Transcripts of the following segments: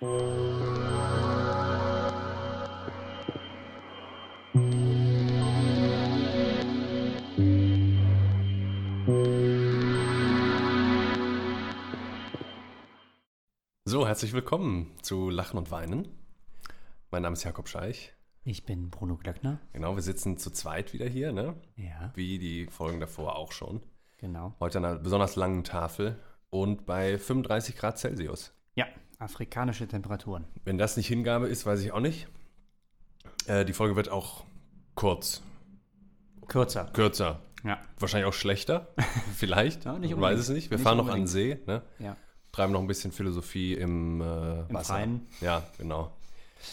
So, herzlich willkommen zu Lachen und Weinen. Mein Name ist Jakob Scheich. Ich bin Bruno Glöckner. Genau, wir sitzen zu zweit wieder hier, ne? Ja, Wie die Folgen davor auch schon. genau. Heute an einer besonders langen Tafel und bei 35 Grad Celsius. Afrikanische Temperaturen. Wenn das nicht Hingabe ist, weiß ich auch nicht. Äh, die Folge wird auch kurz, Kürzer. kürzer. Ja. Wahrscheinlich auch schlechter, vielleicht. Ja, nicht weiß unbedingt. es nicht. Wir Nicht fahren noch an den unbedingt. See, ne? Ja. Treiben noch ein bisschen Philosophie im, äh, Im Wasser. Freien. Ja, genau.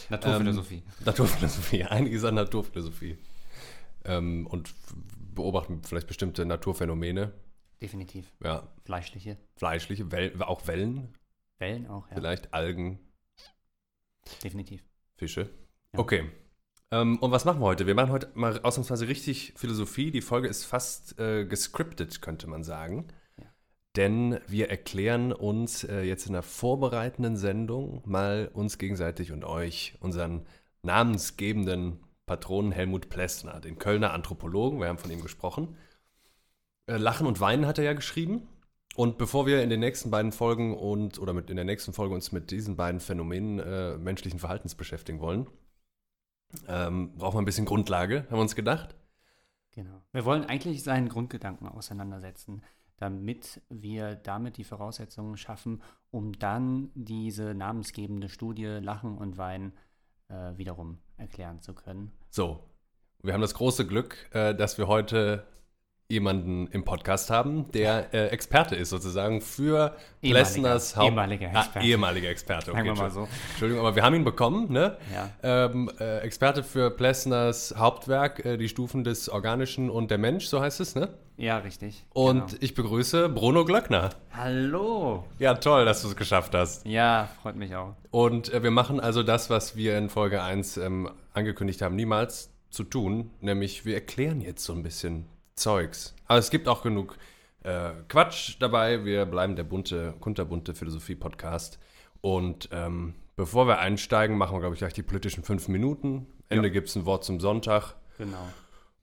Naturphilosophie. Naturphilosophie, einiges an Naturphilosophie. Ähm, und beobachten vielleicht bestimmte Naturphänomene. Definitiv. Ja, Fleischliche. fleischliche, Wel auch Wellen, Wellen auch, ja. vielleicht Algen, Definitiv. Fische. Ja. Okay. Ähm, und was machen wir heute? Wir machen heute mal ausnahmsweise richtig Philosophie. Die Folge ist fast äh, gescriptet, könnte man sagen. Ja. Denn wir erklären uns äh, jetzt in der vorbereitenden Sendung mal uns gegenseitig und euch unseren namensgebenden Patronen Helmut Plessner, den Kölner Anthropologen. Wir haben von ihm gesprochen. Äh, Lachen und Weinen hat er ja geschrieben. Und bevor wir in den nächsten beiden Folgen und oder mit in der nächsten Folge uns mit diesen beiden Phänomenen äh, menschlichen Verhaltens beschäftigen wollen, ähm, brauchen wir ein bisschen Grundlage, haben wir uns gedacht. Genau. Wir wollen eigentlich seinen Grundgedanken auseinandersetzen, damit wir damit die Voraussetzungen schaffen, um dann diese namensgebende Studie Lachen und Weinen äh, wiederum erklären zu können. So, wir haben das große Glück, äh, dass wir heute jemanden im Podcast haben, der äh, Experte ist sozusagen für Plessners Haupt... ehemaliger Ah, Experte. ehemaliger Experte, okay. Sagen wir mal Entschuldigung. so. Entschuldigung, aber wir haben ihn bekommen, ne? Ja. Ähm, äh, Experte für Plessners Hauptwerk, äh, die Stufen des Organischen und der Mensch, so heißt es, ne? Ja, richtig. Und genau. ich begrüße Bruno Glöckner. Hallo. Ja, toll, dass du es geschafft hast. Ja, freut mich auch. Und äh, wir machen also das, was wir in Folge 1 ähm, angekündigt haben, niemals zu tun, nämlich wir erklären jetzt so ein bisschen Zeugs. Aber es gibt auch genug äh, Quatsch dabei. Wir bleiben der bunte, kunterbunte Philosophie-Podcast. Und ähm, bevor wir einsteigen, machen wir, glaube ich, gleich die politischen fünf Minuten. Ende Ja. gibt es ein Wort zum Sonntag. Genau.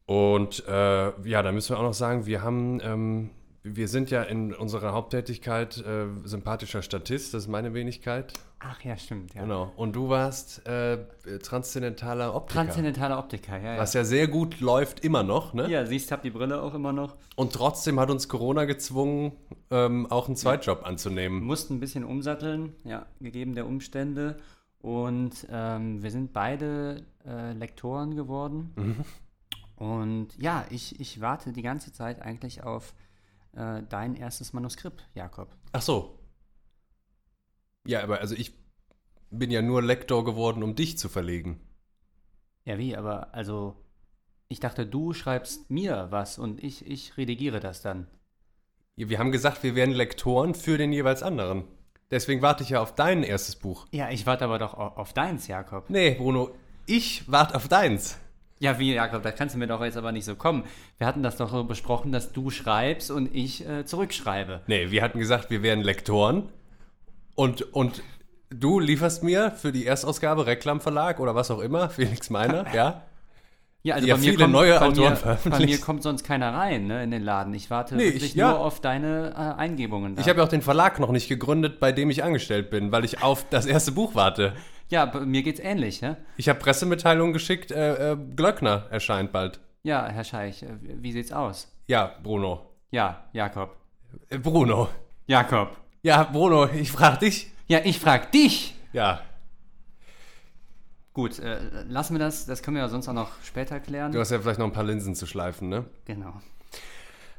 Und äh, ja, da müssen wir auch noch sagen, wir haben, ähm, wir sind ja in unserer Haupttätigkeit äh, sympathischer Statist, das ist meine Wenigkeit. Ach ja, stimmt. Ja. Genau. Und du warst äh, transzendentaler Optiker. Transzendentale Optiker, ja. ja. was ja sehr gut läuft immer noch, ne? Ja, siehst, hab die Brille auch immer noch. Und trotzdem hat uns Corona gezwungen, ähm, auch einen Zweitjob Wir anzunehmen. mussten ein bisschen umsatteln, ja, gegeben der Umstände. Und ähm, wir sind beide äh, Lektoren geworden. Mhm. Und ja, ich, ich warte die ganze Zeit eigentlich auf äh, dein erstes Manuskript, Jakob. Ach so. Ja, aber also ich bin ja nur Lektor geworden, um dich zu verlegen. Ja, wie? Aber also, ich dachte, du schreibst mir was und ich, ich redigiere das dann. Ja, Wir haben gesagt, wir wären Lektoren für den jeweils anderen. Deswegen warte ich ja auf dein erstes Buch. Ja, ich warte aber doch auf, auf deins, Jakob. Nee, Bruno, ich warte auf deins. Ja, wie, Jakob, da kannst du mir doch jetzt aber nicht so kommen. Wir hatten das doch so besprochen, dass du schreibst und ich äh, zurückschreibe. Nee, wir hatten gesagt, wir wären Lektoren. Und, und du lieferst mir für die Erstausgabe Reklam Verlag oder was auch immer, Felix Meiner, ja? Ja, also Ja, bei mir, viele kommt, neue bei, Autoren mir, bei mir kommt sonst keiner rein ne, in den Laden. Ich warte Nee, wirklich ich- ja. nur auf deine äh, Eingebungen. Da. Ich habe ja auch den Verlag noch nicht gegründet, bei dem ich angestellt bin, weil ich auf das erste Buch warte. Ja, mir geht's ähnlich. Ne? Ich habe Pressemitteilungen geschickt, äh, äh, Glöckner erscheint bald. Ja, Herr Scheich, äh, wie sieht's aus? Ja, Bruno. Ja, Jakob. Äh, Bruno. Jakob. Ja, Bruno, ich frage dich. Ja, ich frag dich. Ja, Gut, äh, lassen wir das. Das können wir ja sonst auch noch später klären. du hast ja vielleicht noch ein paar Linsen zu schleifen, ne? Genau.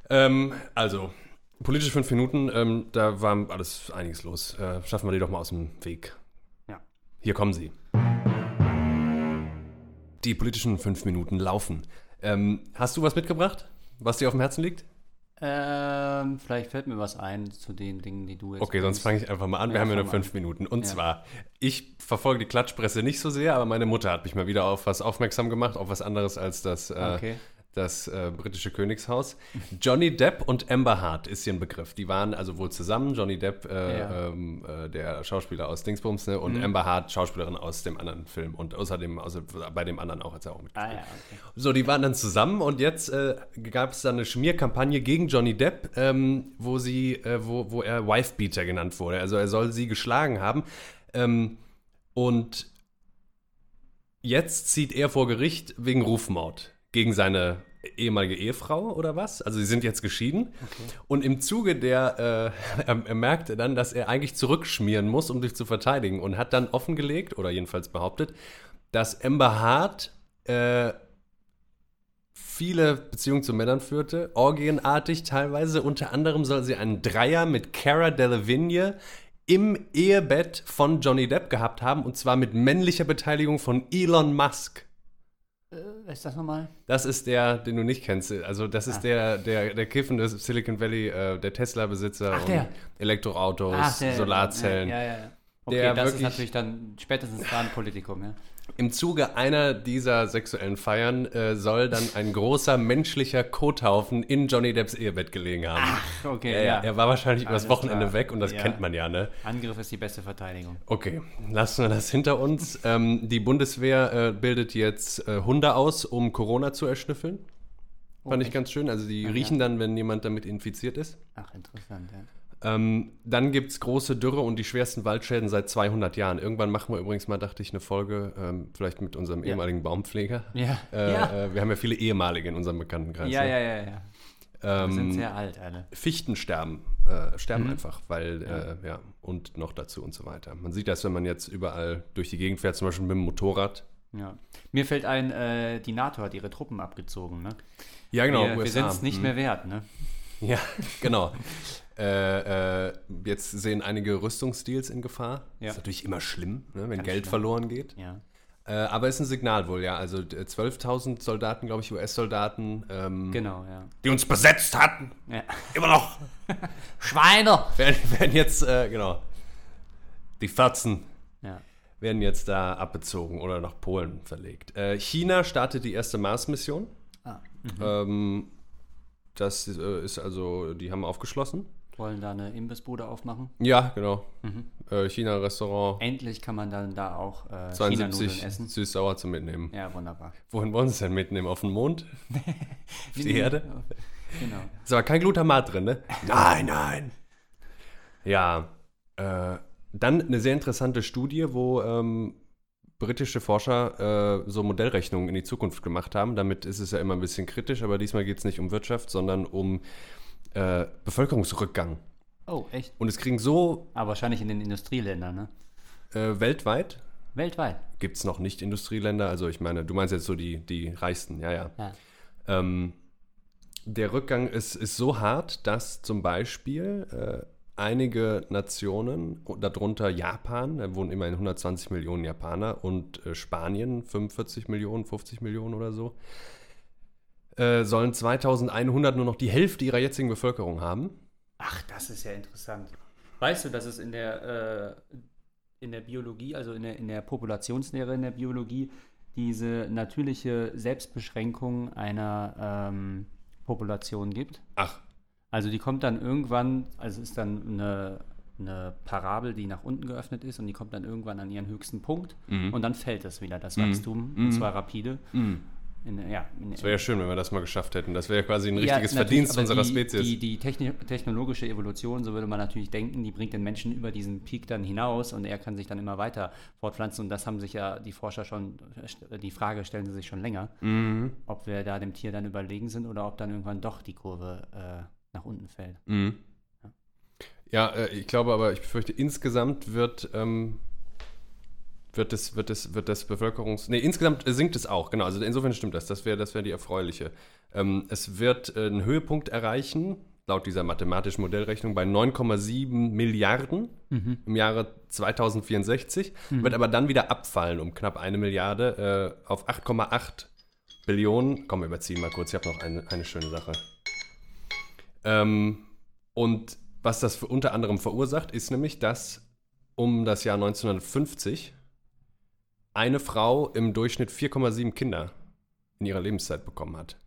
Ähm, also, politische fünf Minuten, ähm, da war alles einiges los. Äh, schaffen wir die doch mal aus dem Weg. Hier kommen sie. Die politischen fünf Minuten laufen. Ähm, hast du was mitgebracht, was dir auf dem Herzen liegt? Ähm, vielleicht fällt mir was ein zu den Dingen, die du jetzt. Okay, sonst fange ich einfach mal an. Wir Ja, haben ja nur fünf Minuten. Und Ja. zwar, ich verfolge die Klatschpresse nicht so sehr, aber meine Mutter hat mich mal wieder auf was aufmerksam gemacht, auf was anderes als das, äh, Okay. Das äh, britische Königshaus. Johnny Depp und Amber Hart ist hier ein Begriff. Die waren also wohl zusammen. Johnny Depp, äh, Ja. ähm, äh, der Schauspieler aus Dingsbums, ne? und Amber Hart, Schauspielerin aus dem anderen Film und außerdem außer, bei dem anderen auch, hat er auch mitgespielt. Ah ja, okay. So, die waren dann zusammen und jetzt äh, gab es dann eine Schmierkampagne gegen Johnny Depp, ähm, wo sie, äh, wo, wo er Wifebeater genannt wurde. Also er soll sie geschlagen haben. Ähm, und jetzt zieht er vor Gericht wegen Rufmord gegen seine ehemalige Ehefrau oder was? Also sie sind jetzt geschieden. Und im Zuge der, äh, er, er merkte dann, dass er eigentlich zurückschmieren muss, um sich zu verteidigen und hat dann offengelegt oder jedenfalls behauptet, dass Amber Hart äh, viele Beziehungen zu Männern führte, orgienartig teilweise. Unter anderem soll sie einen Dreier mit Cara Delevingne im Ehebett von Johnny Depp gehabt haben und zwar mit männlicher Beteiligung von Elon Musk. Äh, ist das nochmal? Das ist der, den du nicht kennst. Also das ist Ah. der, der, der kiffende Silicon Valley, äh, der Tesla-Besitzer Ach, und der. Elektroautos, der- Solarzellen. Ja, ja, ja. Okay, Der das ist wirklich- natürlich dann spätestens da ein Politikum, ja. Im Zuge einer dieser sexuellen Feiern äh, soll dann ein großer menschlicher Kothaufen in Johnny Depps Ehebett gelegen haben. Ach, okay, ja, ja. Er war wahrscheinlich übers Alles Wochenende klar. weg und das Ja. kennt man ja, ne? Angriff ist die beste Verteidigung. Okay, lassen wir das hinter uns. ähm, die Bundeswehr äh, bildet jetzt äh, Hunde aus, um Corona zu erschnüffeln. Fand ich echt? ganz schön. Also die Ja, riechen dann, wenn jemand damit infiziert ist. Ach, interessant, ja. Ähm, dann gibt es große Dürre und die schwersten Waldschäden seit 200 Jahren. Irgendwann machen wir übrigens mal, dachte ich, eine Folge, ähm, vielleicht mit unserem Ja. ehemaligen Baumpfleger. Ja, Äh, ja. Äh, wir haben ja viele ehemalige in unserem Bekanntenkreis. ja, ne? ja, ja, ja. Wir sind Ähm, sehr alt alle. Fichten sterben, äh, sterben Mhm. einfach, weil, äh, ja, und noch dazu und so weiter. Man sieht das, wenn man jetzt überall durch die Gegend fährt, zum Beispiel mit dem Motorrad. Ja. Mir fällt ein, äh, die NATO hat ihre Truppen abgezogen, ne? Ja, genau, wir wir sind es nicht Mhm. mehr wert, ne? Ja, genau. Äh, äh, jetzt sehen einige Rüstungsdeals in Gefahr. Ja. Ist natürlich immer schlimm, ne, wenn Ganz Geld schlimm. verloren geht. Ja. Äh, aber ist ein Signal wohl, ja. Also äh, 12.000 Soldaten, glaube ich, US-Soldaten, ähm, Genau, ja. die uns besetzt hatten, ja. immer noch, Schweine! werden, werden jetzt, äh, genau, die 14 Ja. werden jetzt da abbezogen oder nach Polen verlegt. Äh, China startet die erste Mars-Mission. Ah. Ähm, das äh, ist also, die haben aufgeschlossen. Wollen da eine Imbissbude aufmachen? Ja, genau. Mhm. Äh, China-Restaurant, Endlich kann man dann da auch äh, 72 China-Nudeln essen. süß-sauer zum Mitnehmen. Ja, wunderbar. Wohin wollen sie es denn mitnehmen? Auf den Mond? Auf die Erde? Genau. Ist aber kein Glutamat drin, ne? Nein, nein. Ja, äh, dann eine sehr interessante Studie, wo ähm, britische Forscher äh, so Modellrechnungen in die Zukunft gemacht haben. Damit ist es ja immer ein bisschen kritisch, aber diesmal geht es nicht um Wirtschaft, sondern um äh, Bevölkerungsrückgang. Oh, echt? Und es kriegen so Aber wahrscheinlich in den Industrieländern, ne? äh, weltweit, Weltweit. gibt es noch nicht Industrieländer, also ich meine, du meinst jetzt so die, die reichsten, ja, ja. Ja. Ähm, der Rückgang ist, ist so hart, dass zum Beispiel äh, einige Nationen, darunter Japan, da wohnen immerhin 120 Millionen Japaner, und äh, Spanien 45 Millionen, 50 Millionen oder so, äh, sollen 2100 nur noch die Hälfte ihrer jetzigen Bevölkerung haben. Ach, das ist ja interessant. Weißt du, dass es in der, äh, in der Biologie, also in der, in der Populationslehre in der Biologie, diese natürliche Selbstbeschränkung einer ähm, Population gibt? Ach, Also die kommt dann irgendwann, also es ist dann eine, eine Parabel, die nach unten geöffnet ist und die kommt dann irgendwann an ihren höchsten Punkt und dann fällt es wieder, das Wachstum, und zwar rapide. In, ja, das wäre ja schön, wenn wir das mal geschafft hätten. Das wäre ja quasi ein Ja, richtiges natürlich, Verdienst unserer die, Spezies. Die, die techni technologische Evolution, so würde man natürlich denken, die bringt den Menschen über diesen Peak dann hinaus und er kann sich dann immer weiter fortpflanzen. Und das haben sich ja die Forscher schon, die Frage stellen sie sich schon länger, Mhm. ob wir da dem Tier dann überlegen sind oder ob dann irgendwann doch die Kurve äh, nach unten fällt. Mhm. Ja, äh, ich glaube aber, ich befürchte, insgesamt wird, ähm, wird, es, wird, es, wird das Bevölkerungs... Nee, insgesamt sinkt es auch, genau. Also insofern stimmt das. Das wäre das wär die erfreuliche. Ähm, es wird äh, einen Höhepunkt erreichen, laut dieser mathematischen Modellrechnung, bei 9,7 Milliarden im Jahre 2064, wird aber dann wieder abfallen um knapp eine Milliarde äh, auf 8,8 Billionen. Komm, wir überziehen mal kurz. Ich habe noch eine, eine schöne Sache. Ähm, und was das für unter anderem verursacht, ist nämlich, dass um das Jahr 1950 eine Frau im Durchschnitt 4,7 Kinder in ihrer Lebenszeit bekommen hat.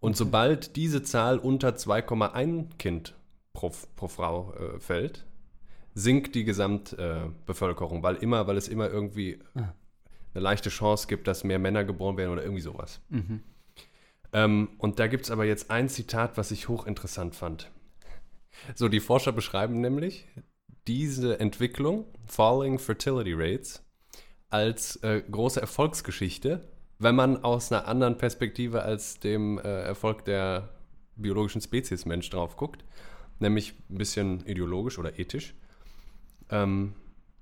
Und sobald diese Zahl unter 2,1 Kind pro, pro Frau äh, fällt, sinkt die Gesamtbevölkerung, äh, weil immer, weil es immer irgendwie ah. eine leichte Chance gibt, dass mehr Männer geboren werden oder irgendwie sowas. Mhm. Ähm, und da gibt es aber jetzt ein Zitat, was ich hochinteressant fand. So, die Forscher beschreiben nämlich diese Entwicklung, Falling Fertility Rates, als äh, große Erfolgsgeschichte, wenn man aus einer anderen Perspektive als dem äh, Erfolg der biologischen Spezies Mensch drauf guckt, nämlich ein bisschen ideologisch oder ethisch. Ähm,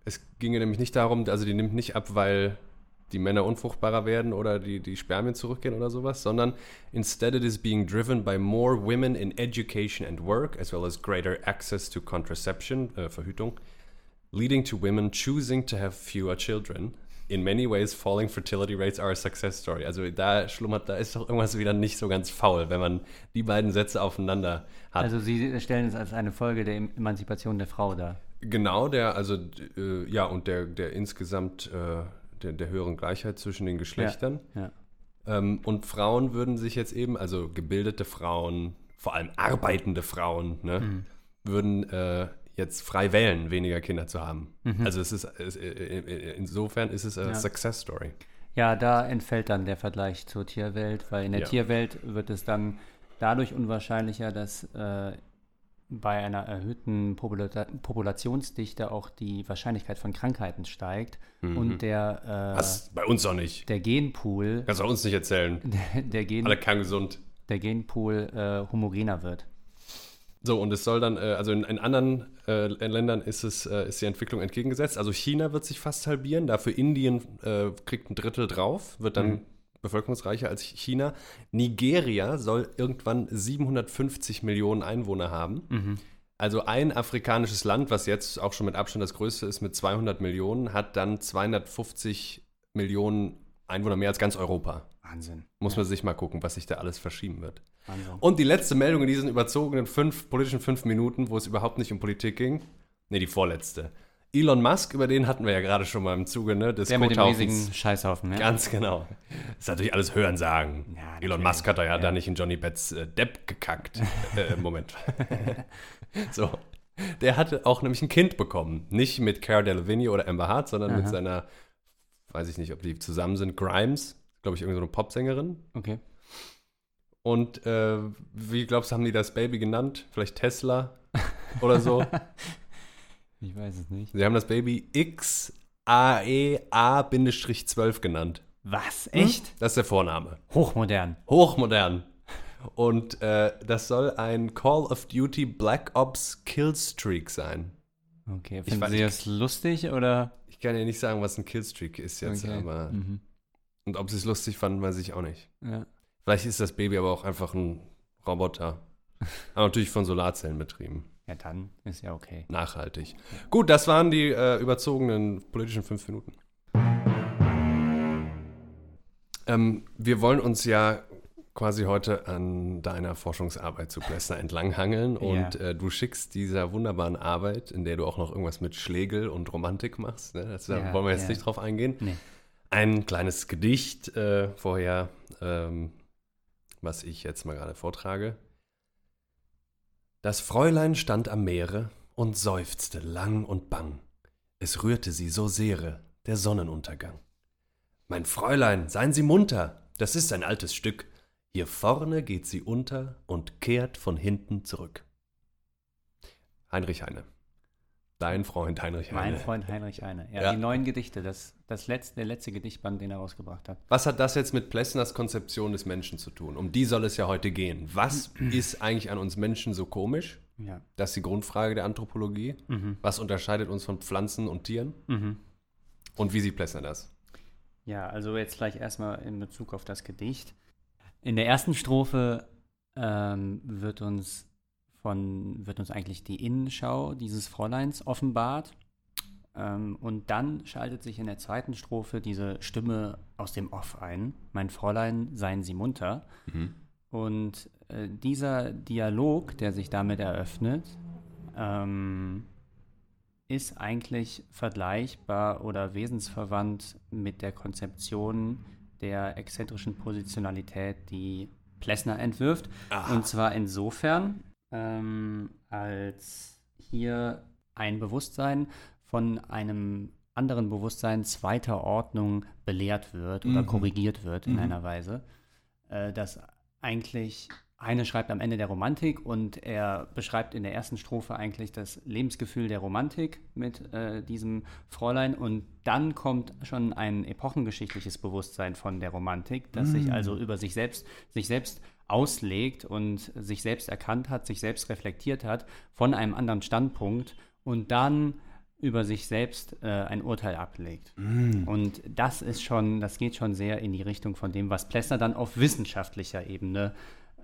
es ginge nämlich nicht darum, also die nimmt nicht ab, weil die Männer unfruchtbarer werden oder die, die Spermien zurückgehen oder sowas, sondern instead it is being driven by more women in education and work, as well as greater access to contraception, äh, Verhütung, leading to women choosing to have fewer children. In many ways, falling fertility rates are a success story. Also da schlummert, da ist doch irgendwas wieder nicht so ganz faul, wenn man die beiden Sätze aufeinander hat. Also Sie stellen es als eine Folge der Emanzipation der Frau dar. Genau, der, also äh, ja, und der, der insgesamt äh, der, der höheren Gleichheit zwischen den Geschlechtern. Ja, ja. Ähm, und Frauen würden sich jetzt eben, also gebildete Frauen, vor allem arbeitende Frauen, ne, mhm. würden äh, jetzt frei wählen, weniger Kinder zu haben. Mhm. Also es ist, es, äh, äh, insofern ist es eine ja. Success Story. Ja, da entfällt dann der Vergleich zur Tierwelt, weil in der Tierwelt wird es dann dadurch unwahrscheinlicher, dass äh, bei einer erhöhten Popula Populationsdichte auch die Wahrscheinlichkeit von Krankheiten steigt mhm. und der äh, Was? bei uns auch nicht. Der Genpool. Kannst du uns nicht erzählen. Der, der Gen, Alle kerngesund. Der Genpool äh, homogener wird. So, und es soll dann, äh, also in, in anderen äh, Ländern ist es, äh, ist die Entwicklung entgegengesetzt. Also China wird sich fast halbieren, dafür Indien äh, kriegt ein Drittel drauf, wird dann mhm bevölkerungsreicher als China. Nigeria soll irgendwann 750 Millionen Einwohner haben. Mhm. Also ein afrikanisches Land, was jetzt auch schon mit Abstand das größte ist, mit 200 Millionen, hat dann 250 Millionen Einwohner mehr als ganz Europa. Wahnsinn. Muss man sich mal gucken, was sich da alles verschieben wird. Wahnsinn. Und die letzte Meldung in diesen überzogenen fünf, politischen fünf Minuten, wo es überhaupt nicht um Politik ging. Ne, die vorletzte. Elon Musk, über den hatten wir ja gerade schon mal im Zuge, ne? Des Der mit dem riesigen Scheißhaufen, ja. Ganz genau. Das ist natürlich alles Hören sagen. Ja, Elon Musk hat da ja, ja, da nicht in Johnny Betts äh, Depp gekackt. äh, Moment. so. Der hatte auch nämlich ein Kind bekommen. Nicht mit Cara Delevingne oder Amber Hart, sondern Aha. mit seiner, weiß ich nicht, ob die zusammen sind, Grimes. Glaube ich, irgendeine so Popsängerin. Okay. Und äh, wie glaubst du, haben die das Baby genannt? Vielleicht Tesla oder so? Ich weiß es nicht. Sie haben das Baby XAEA-12 genannt. Was? Echt? Hm? Das ist der Vorname. Hochmodern. Hochmodern. Und äh, das soll ein Call of Duty Black Ops Killstreak sein. Okay, finden ich, Sie das lustig oder? Ich kann ja nicht sagen, was ein Killstreak ist jetzt, okay. aber. Mhm. Und ob sie es lustig fanden, weiß ich auch nicht. Ja. Vielleicht ist das Baby aber auch einfach ein Roboter. aber natürlich von Solarzellen betrieben. Ja, dann ist ja okay. Nachhaltig. Gut, das waren die äh, überzogenen politischen fünf Minuten. Ähm, wir wollen uns ja quasi heute an deiner Forschungsarbeit zu Plessner entlanghangeln und ja. äh, du schickst dieser wunderbaren Arbeit, in der du auch noch irgendwas mit Schlegel und Romantik machst, ne? das, da wollen wir jetzt ja. nicht drauf eingehen, nee. ein kleines Gedicht äh, vorher, ähm, was ich jetzt mal gerade vortrage. Das Fräulein stand am Meere und seufzte lang und bang. Es rührte sie so sehre, der Sonnenuntergang. Mein Fräulein, seien Sie munter, das ist ein altes Stück. Hier vorne geht sie unter und kehrt von hinten zurück. Heinrich Heine. Dein Freund Heinrich Heine. Mein Freund Heinrich Heine. Ja, ja. die neuen Gedichte, das, das letzte, der letzte Gedichtband, den er rausgebracht hat. Was hat das jetzt mit Plessners Konzeption des Menschen zu tun? Um die soll es ja heute gehen. Was ist eigentlich an uns Menschen so komisch? Ja. Das ist die Grundfrage der Anthropologie. Mhm. Was unterscheidet uns von Pflanzen und Tieren? Mhm. Und wie sieht Plessner das? Ja, also jetzt gleich erstmal in Bezug auf das Gedicht. In der ersten Strophe ähm, wird uns von, wird uns eigentlich die Innenschau dieses Fräuleins offenbart. Ähm, und dann schaltet sich in der zweiten Strophe diese Stimme aus dem Off ein. Mein Fräulein, seien Sie munter. Mhm. Und äh, dieser Dialog, der sich damit eröffnet, ähm, ist eigentlich vergleichbar oder wesensverwandt mit der Konzeption der exzentrischen Positionalität, die Plessner entwirft. Aha. Und zwar insofern, ähm, als hier ein Bewusstsein von einem anderen Bewusstsein zweiter Ordnung belehrt wird oder Mhm. korrigiert wird in Mhm. einer Weise, äh, dass eigentlich eine schreibt am Ende der Romantik und er beschreibt in der ersten Strophe eigentlich das Lebensgefühl der Romantik mit äh, diesem Fräulein und dann kommt schon ein epochengeschichtliches Bewusstsein von der Romantik, das sich Mm. also über sich selbst, sich selbst auslegt und sich selbst erkannt hat, sich selbst reflektiert hat von einem anderen Standpunkt und dann über sich selbst äh, ein Urteil ablegt. Mm. Und das ist schon, das geht schon sehr in die Richtung von dem, was Plessner dann auf wissenschaftlicher Ebene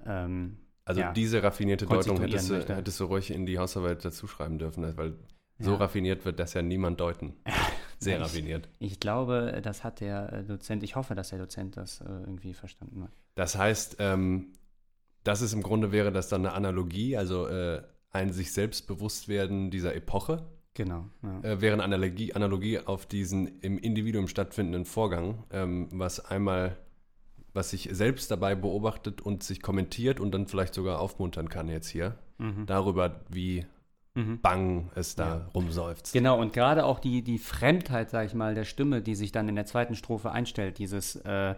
ähm, Also ja, diese raffinierte Deutung hättest du, hättest du ruhig in die Hausarbeit dazu schreiben dürfen, ne? weil so Ja. raffiniert wird das ja niemand deuten. Sehr ich- raffiniert. Ich glaube, das hat der äh, Dozent, ich hoffe, dass der Dozent das äh, irgendwie verstanden hat. Das heißt, ähm, das ist im Grunde wäre das dann eine Analogie, also äh, ein sich selbst bewusst werden dieser Epoche, Genau. Ja. äh, wäre eine Analogie, Analogie auf diesen im Individuum stattfindenden Vorgang, ähm, was einmal, was sich selbst dabei beobachtet und sich kommentiert und dann vielleicht sogar aufmuntern kann jetzt hier, Mhm. darüber, wie Mhm. bang es da Ja. rumseufzt. Genau, und gerade auch die, die Fremdheit, sag ich mal, der Stimme, die sich dann in der zweiten Strophe einstellt, dieses äh,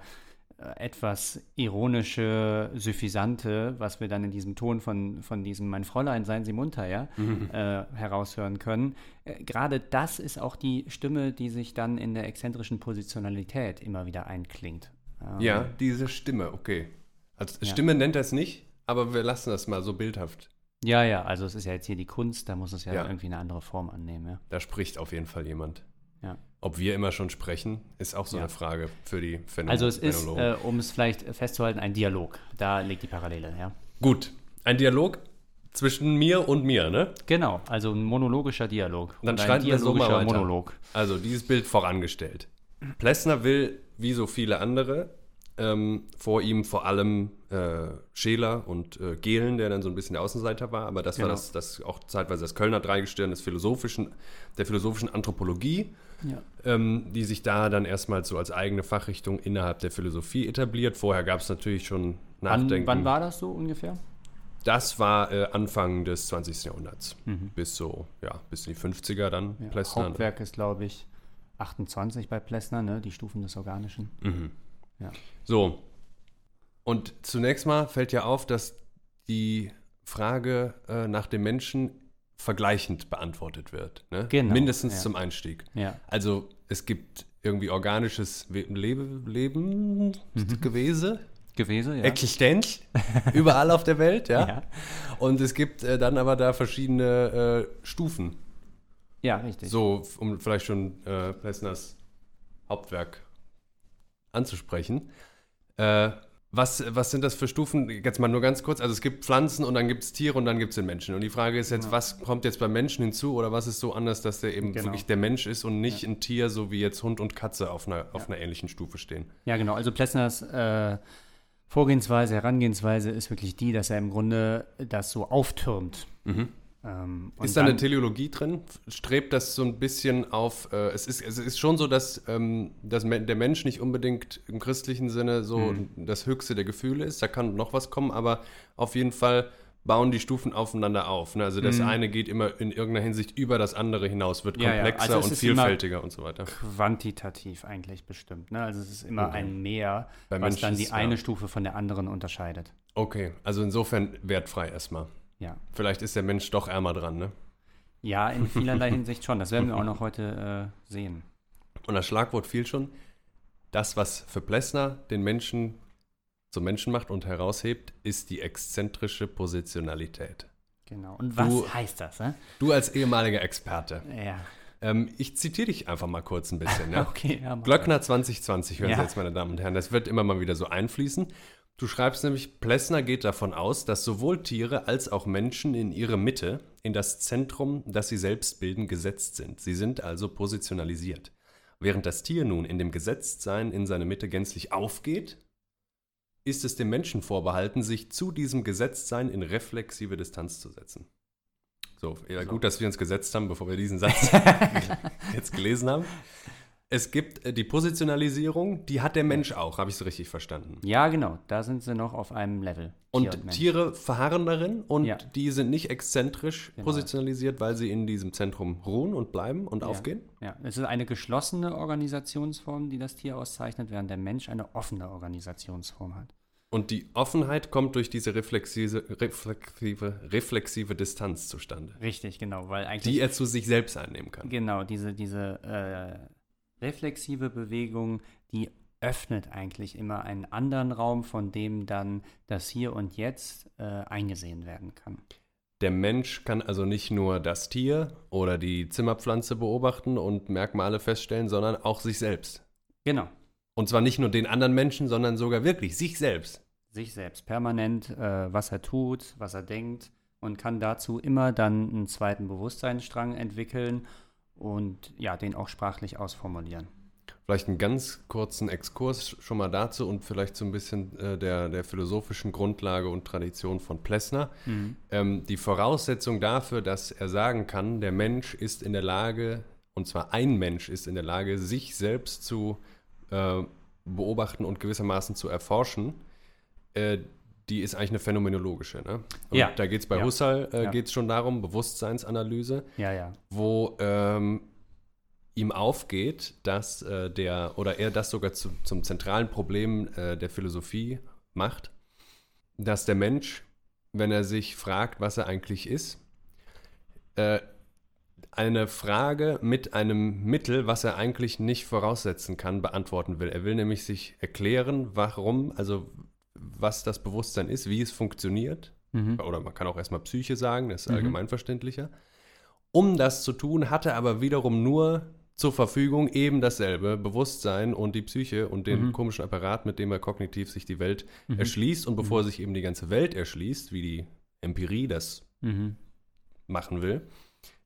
etwas ironische, suffisante, was wir dann in diesem Ton von, von diesem Mein Fräulein, seien Sie munter, ja, Mhm. äh, heraushören können. Äh, gerade das ist auch die Stimme, die sich dann in der exzentrischen Positionalität immer wieder einklingt. Ähm, Ja, diese Stimme, okay. Also Ja. Stimme nennt er es nicht, aber wir lassen das mal so bildhaft. Ja, ja, also es ist ja jetzt hier die Kunst, da muss es ja, Ja. irgendwie eine andere Form annehmen, ja. Da spricht auf jeden Fall jemand. Ob wir immer schon sprechen, ist auch so Ja. eine Frage für die Phänomen Also es ist, äh, um es vielleicht festzuhalten, ein Dialog. Da liegt die Parallele, ja. Gut, ein Dialog zwischen mir und mir, ne? Genau, also ein monologischer Dialog. Dann schreiten wir so mal weiter. Monolog. Also dieses Bild vorangestellt. Plessner will, wie so viele andere, ähm, vor ihm vor allem äh, Scheler und äh, Gehlen, der dann so ein bisschen der Außenseiter war, aber das war Genau. das, das auch zeitweise das Kölner Dreigestirn des philosophischen, der philosophischen Anthropologie, Ja. ähm, die sich da dann erstmals so als eigene Fachrichtung innerhalb der Philosophie etabliert. Vorher gab es natürlich schon Wann, Nachdenken. wann war das so ungefähr? das war äh, Anfang des 20. Jahrhunderts. Mhm. Bis so, ja, bis in die 50er dann Ja, Plessner. Hauptwerk ist, glaube ich, 28 bei Plessner, ne? die Stufen des Organischen. Mhm. Ja. So. Und zunächst mal fällt ja auf, dass die Frage äh, nach dem Menschen vergleichend beantwortet wird. Ne? Genau, Mindestens ja. zum Einstieg. Ja, Also es gibt irgendwie organisches We Lebe Leben, Mhm. Gewese, Gewese, ja. Existenz, überall auf der Welt, ja. ja. Und es gibt äh, dann aber da verschiedene äh, Stufen. Ja, richtig. So, um vielleicht schon äh, Plessners Hauptwerk anzusprechen. Äh, was, was sind das für Stufen? Jetzt mal nur ganz kurz. Also es gibt Pflanzen und dann gibt es Tiere und dann gibt es den Menschen. Und die Frage ist jetzt, Ja. was kommt jetzt beim Menschen hinzu oder was ist so anders, dass der eben Genau. wirklich der Mensch ist und nicht ein Tier, so wie jetzt Hund und Katze auf einer, auf einer ähnlichen Stufe stehen? Ja, genau. Also Plessners äh, Vorgehensweise, Herangehensweise ist wirklich die, dass er im Grunde das so auftürmt. Ähm, Ist da eine Teleologie drin? Strebt das so ein bisschen auf, äh, es, ist, es ist schon so, dass, ähm, dass der Mensch nicht unbedingt im christlichen Sinne so Mhm. das höchste der Gefühle ist, da kann noch was kommen, aber auf jeden Fall bauen die Stufen aufeinander auf. Ne? Also das Mhm. eine geht immer in irgendeiner Hinsicht über das andere hinaus, wird Ja, ja. komplexer Also und vielfältiger und so weiter. quantitativ eigentlich bestimmt. Ne? Also es ist immer Okay. ein Mehr, Bei was Menschen dann die ist- eine ja. Stufe von der anderen unterscheidet. Okay, also insofern wertfrei erstmal. Ja. Vielleicht ist der Mensch doch ärmer dran, ne? Ja, in vielerlei Hinsicht schon. Das werden wir auch noch heute äh, sehen. Und das Schlagwort fiel schon. Das, was für Plessner den Menschen zum Menschen macht und heraushebt, ist die exzentrische Positionalität. Genau. Und was Du- heißt das? Äh? Du als ehemaliger Experte. Ja. Ähm, ich zitiere dich einfach mal kurz ein bisschen. Ja? Okay. Ja, Glöckner 2020, hören Ja. Sie jetzt, meine Damen und Herren. Das wird immer mal wieder so einfließen. Du schreibst nämlich, Plessner geht davon aus, dass sowohl Tiere als auch Menschen in ihre Mitte, in das Zentrum, das sie selbst bilden, gesetzt sind. Sie sind also positionalisiert. Während das Tier nun in dem Gesetztsein in seine Mitte gänzlich aufgeht, ist es dem Menschen vorbehalten, sich zu diesem Gesetztsein in reflexive Distanz zu setzen. So, ja, So. gut, dass wir uns gesetzt haben, bevor wir diesen Satz jetzt gelesen haben. Es gibt äh, die Positionalisierung, die hat der Mensch auch, habe ich so richtig verstanden. Ja, genau, da sind sie noch auf einem Level. Und Tier Mensch. Tiere verharren darin und Ja. die sind nicht exzentrisch Genau. positionalisiert, weil sie in diesem Zentrum ruhen und bleiben und aufgehen. Ja, es ist eine geschlossene Organisationsform, die das Tier auszeichnet, während der Mensch eine offene Organisationsform hat. Und die Offenheit kommt durch diese reflexive, reflexive, reflexive Distanz zustande, Richtig, genau, weil eigentlich die er zu sich selbst einnehmen kann. Genau, diese, diese äh, reflexive Bewegung, die öffnet eigentlich immer einen anderen Raum, von dem dann das Hier und Jetzt äh, eingesehen werden kann. Der Mensch kann also nicht nur das Tier oder die Zimmerpflanze beobachten und Merkmale feststellen, sondern auch sich selbst. Genau, Und zwar nicht nur den anderen Menschen, sondern sogar wirklich sich selbst. sich selbst permanent, äh, was er tut, was er denkt und kann dazu immer dann einen zweiten Bewusstseinsstrang entwickeln und ja, den auch sprachlich ausformulieren. Vielleicht einen ganz kurzen Exkurs schon mal dazu und vielleicht so ein bisschen äh, der, der philosophischen Grundlage und Tradition von Plessner. Ähm, die Voraussetzung dafür, dass er sagen kann, der Mensch ist in der Lage, und zwar ein Mensch ist in der Lage, sich selbst zu äh, beobachten und gewissermaßen zu erforschen, äh, die ist eigentlich eine phänomenologische. Ne? Und Ja. da geht es bei Ja. Husserl äh, Ja. geht's schon darum, Bewusstseinsanalyse Ja, ja. wo ähm, ihm aufgeht, dass äh, der, oder er das sogar zu, zum zentralen Problem äh, der Philosophie macht, dass der Mensch, wenn er sich fragt, was er eigentlich ist, äh, eine Frage mit einem Mittel, was er eigentlich nicht voraussetzen kann, beantworten will. Er will nämlich sich erklären, warum, also was das Bewusstsein ist, wie es funktioniert, Mhm. oder man kann auch erstmal Psyche sagen, das ist Mhm. allgemeinverständlicher. Um das zu tun, hat er aber wiederum nur zur Verfügung eben dasselbe Bewusstsein und die Psyche und den Mhm. komischen Apparat, mit dem er kognitiv sich die Welt Mhm. erschließt. Und bevor er sich eben die ganze Welt erschließt, wie die Empirie das Mhm. machen will,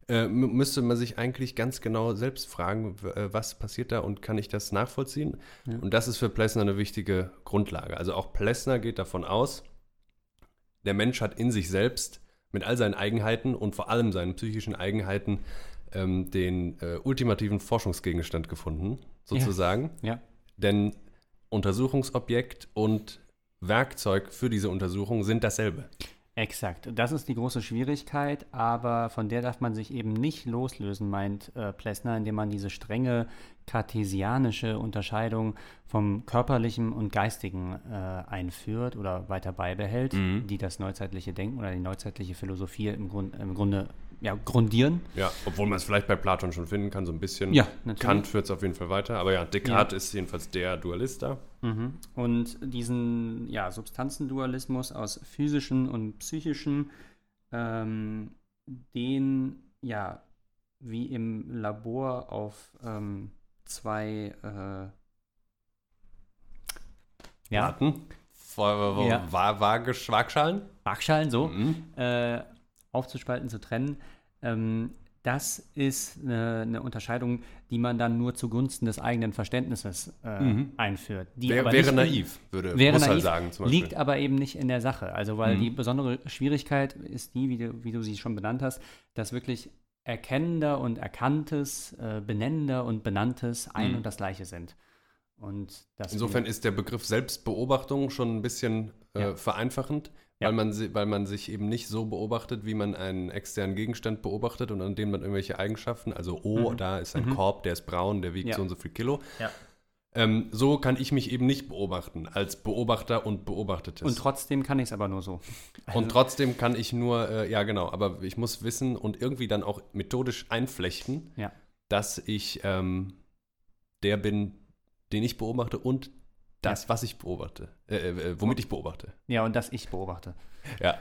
äh, müsste man sich eigentlich ganz genau selbst fragen, äh, was passiert da und kann ich das nachvollziehen? Ja. Und das ist für Plessner eine wichtige Grundlage. Also auch Plessner geht davon aus, der Mensch hat in sich selbst mit all seinen Eigenheiten und vor allem seinen psychischen Eigenheiten ähm, den äh, ultimativen Forschungsgegenstand gefunden, sozusagen. Ja. Denn Untersuchungsobjekt und Werkzeug für diese Untersuchung sind dasselbe. Exakt. Das ist die große Schwierigkeit, aber von der darf man sich eben nicht loslösen, meint äh, Plessner, indem man diese strenge kartesianische Unterscheidung vom körperlichen und geistigen äh, einführt oder weiter beibehält, Mhm. die das neuzeitliche Denken oder die neuzeitliche Philosophie im, Grund, im Grunde ja, grundieren. Ja, obwohl man es vielleicht bei Platon schon finden kann, so ein bisschen. Ja, natürlich. Kant führt es auf jeden Fall weiter. Aber ja, Descartes ist jedenfalls der Dualist da. Mhm. Und diesen ja, Substanzendualismus aus physischen und psychischen, ähm, den ja wie im Labor auf ähm, zwei äh, ja, Warten. Vor, Ja. Waage, Waagschalen? Waagschalen so Mhm. äh, aufzuspalten, zu trennen. Ähm, das ist eine, eine Unterscheidung, die man dann nur zugunsten des eigenen Verständnisses äh, Mhm. einführt. Die Wär, aber wäre nicht naiv, würde Wäre naiv, sagen liegt aber eben nicht in der Sache. Also, weil Mhm. die besondere Schwierigkeit ist die, wie du, wie du sie schon benannt hast, dass wirklich erkennender und erkanntes, äh, benennender und benanntes ein Mhm. und das gleiche sind. Insofern ist der Begriff Selbstbeobachtung schon ein bisschen äh, Ja. vereinfachend, Ja. weil, man, weil man sich eben nicht so beobachtet, wie man einen externen Gegenstand beobachtet und an dem man irgendwelche Eigenschaften, also oh, Mhm. da ist ein Mhm. Korb, der ist braun, der wiegt Ja. so und so viel Kilo. Ähm, so kann ich mich eben nicht beobachten, als Beobachter und Beobachtetes. und trotzdem kann ich es aber nur so. Also, Und trotzdem kann ich nur, äh, ja genau, aber ich muss wissen und irgendwie dann auch methodisch einflechten, dass ich ähm, der bin, den ich beobachte und das, was ich beobachte, äh, äh, womit ich beobachte. ja, und das ich beobachte. Ja,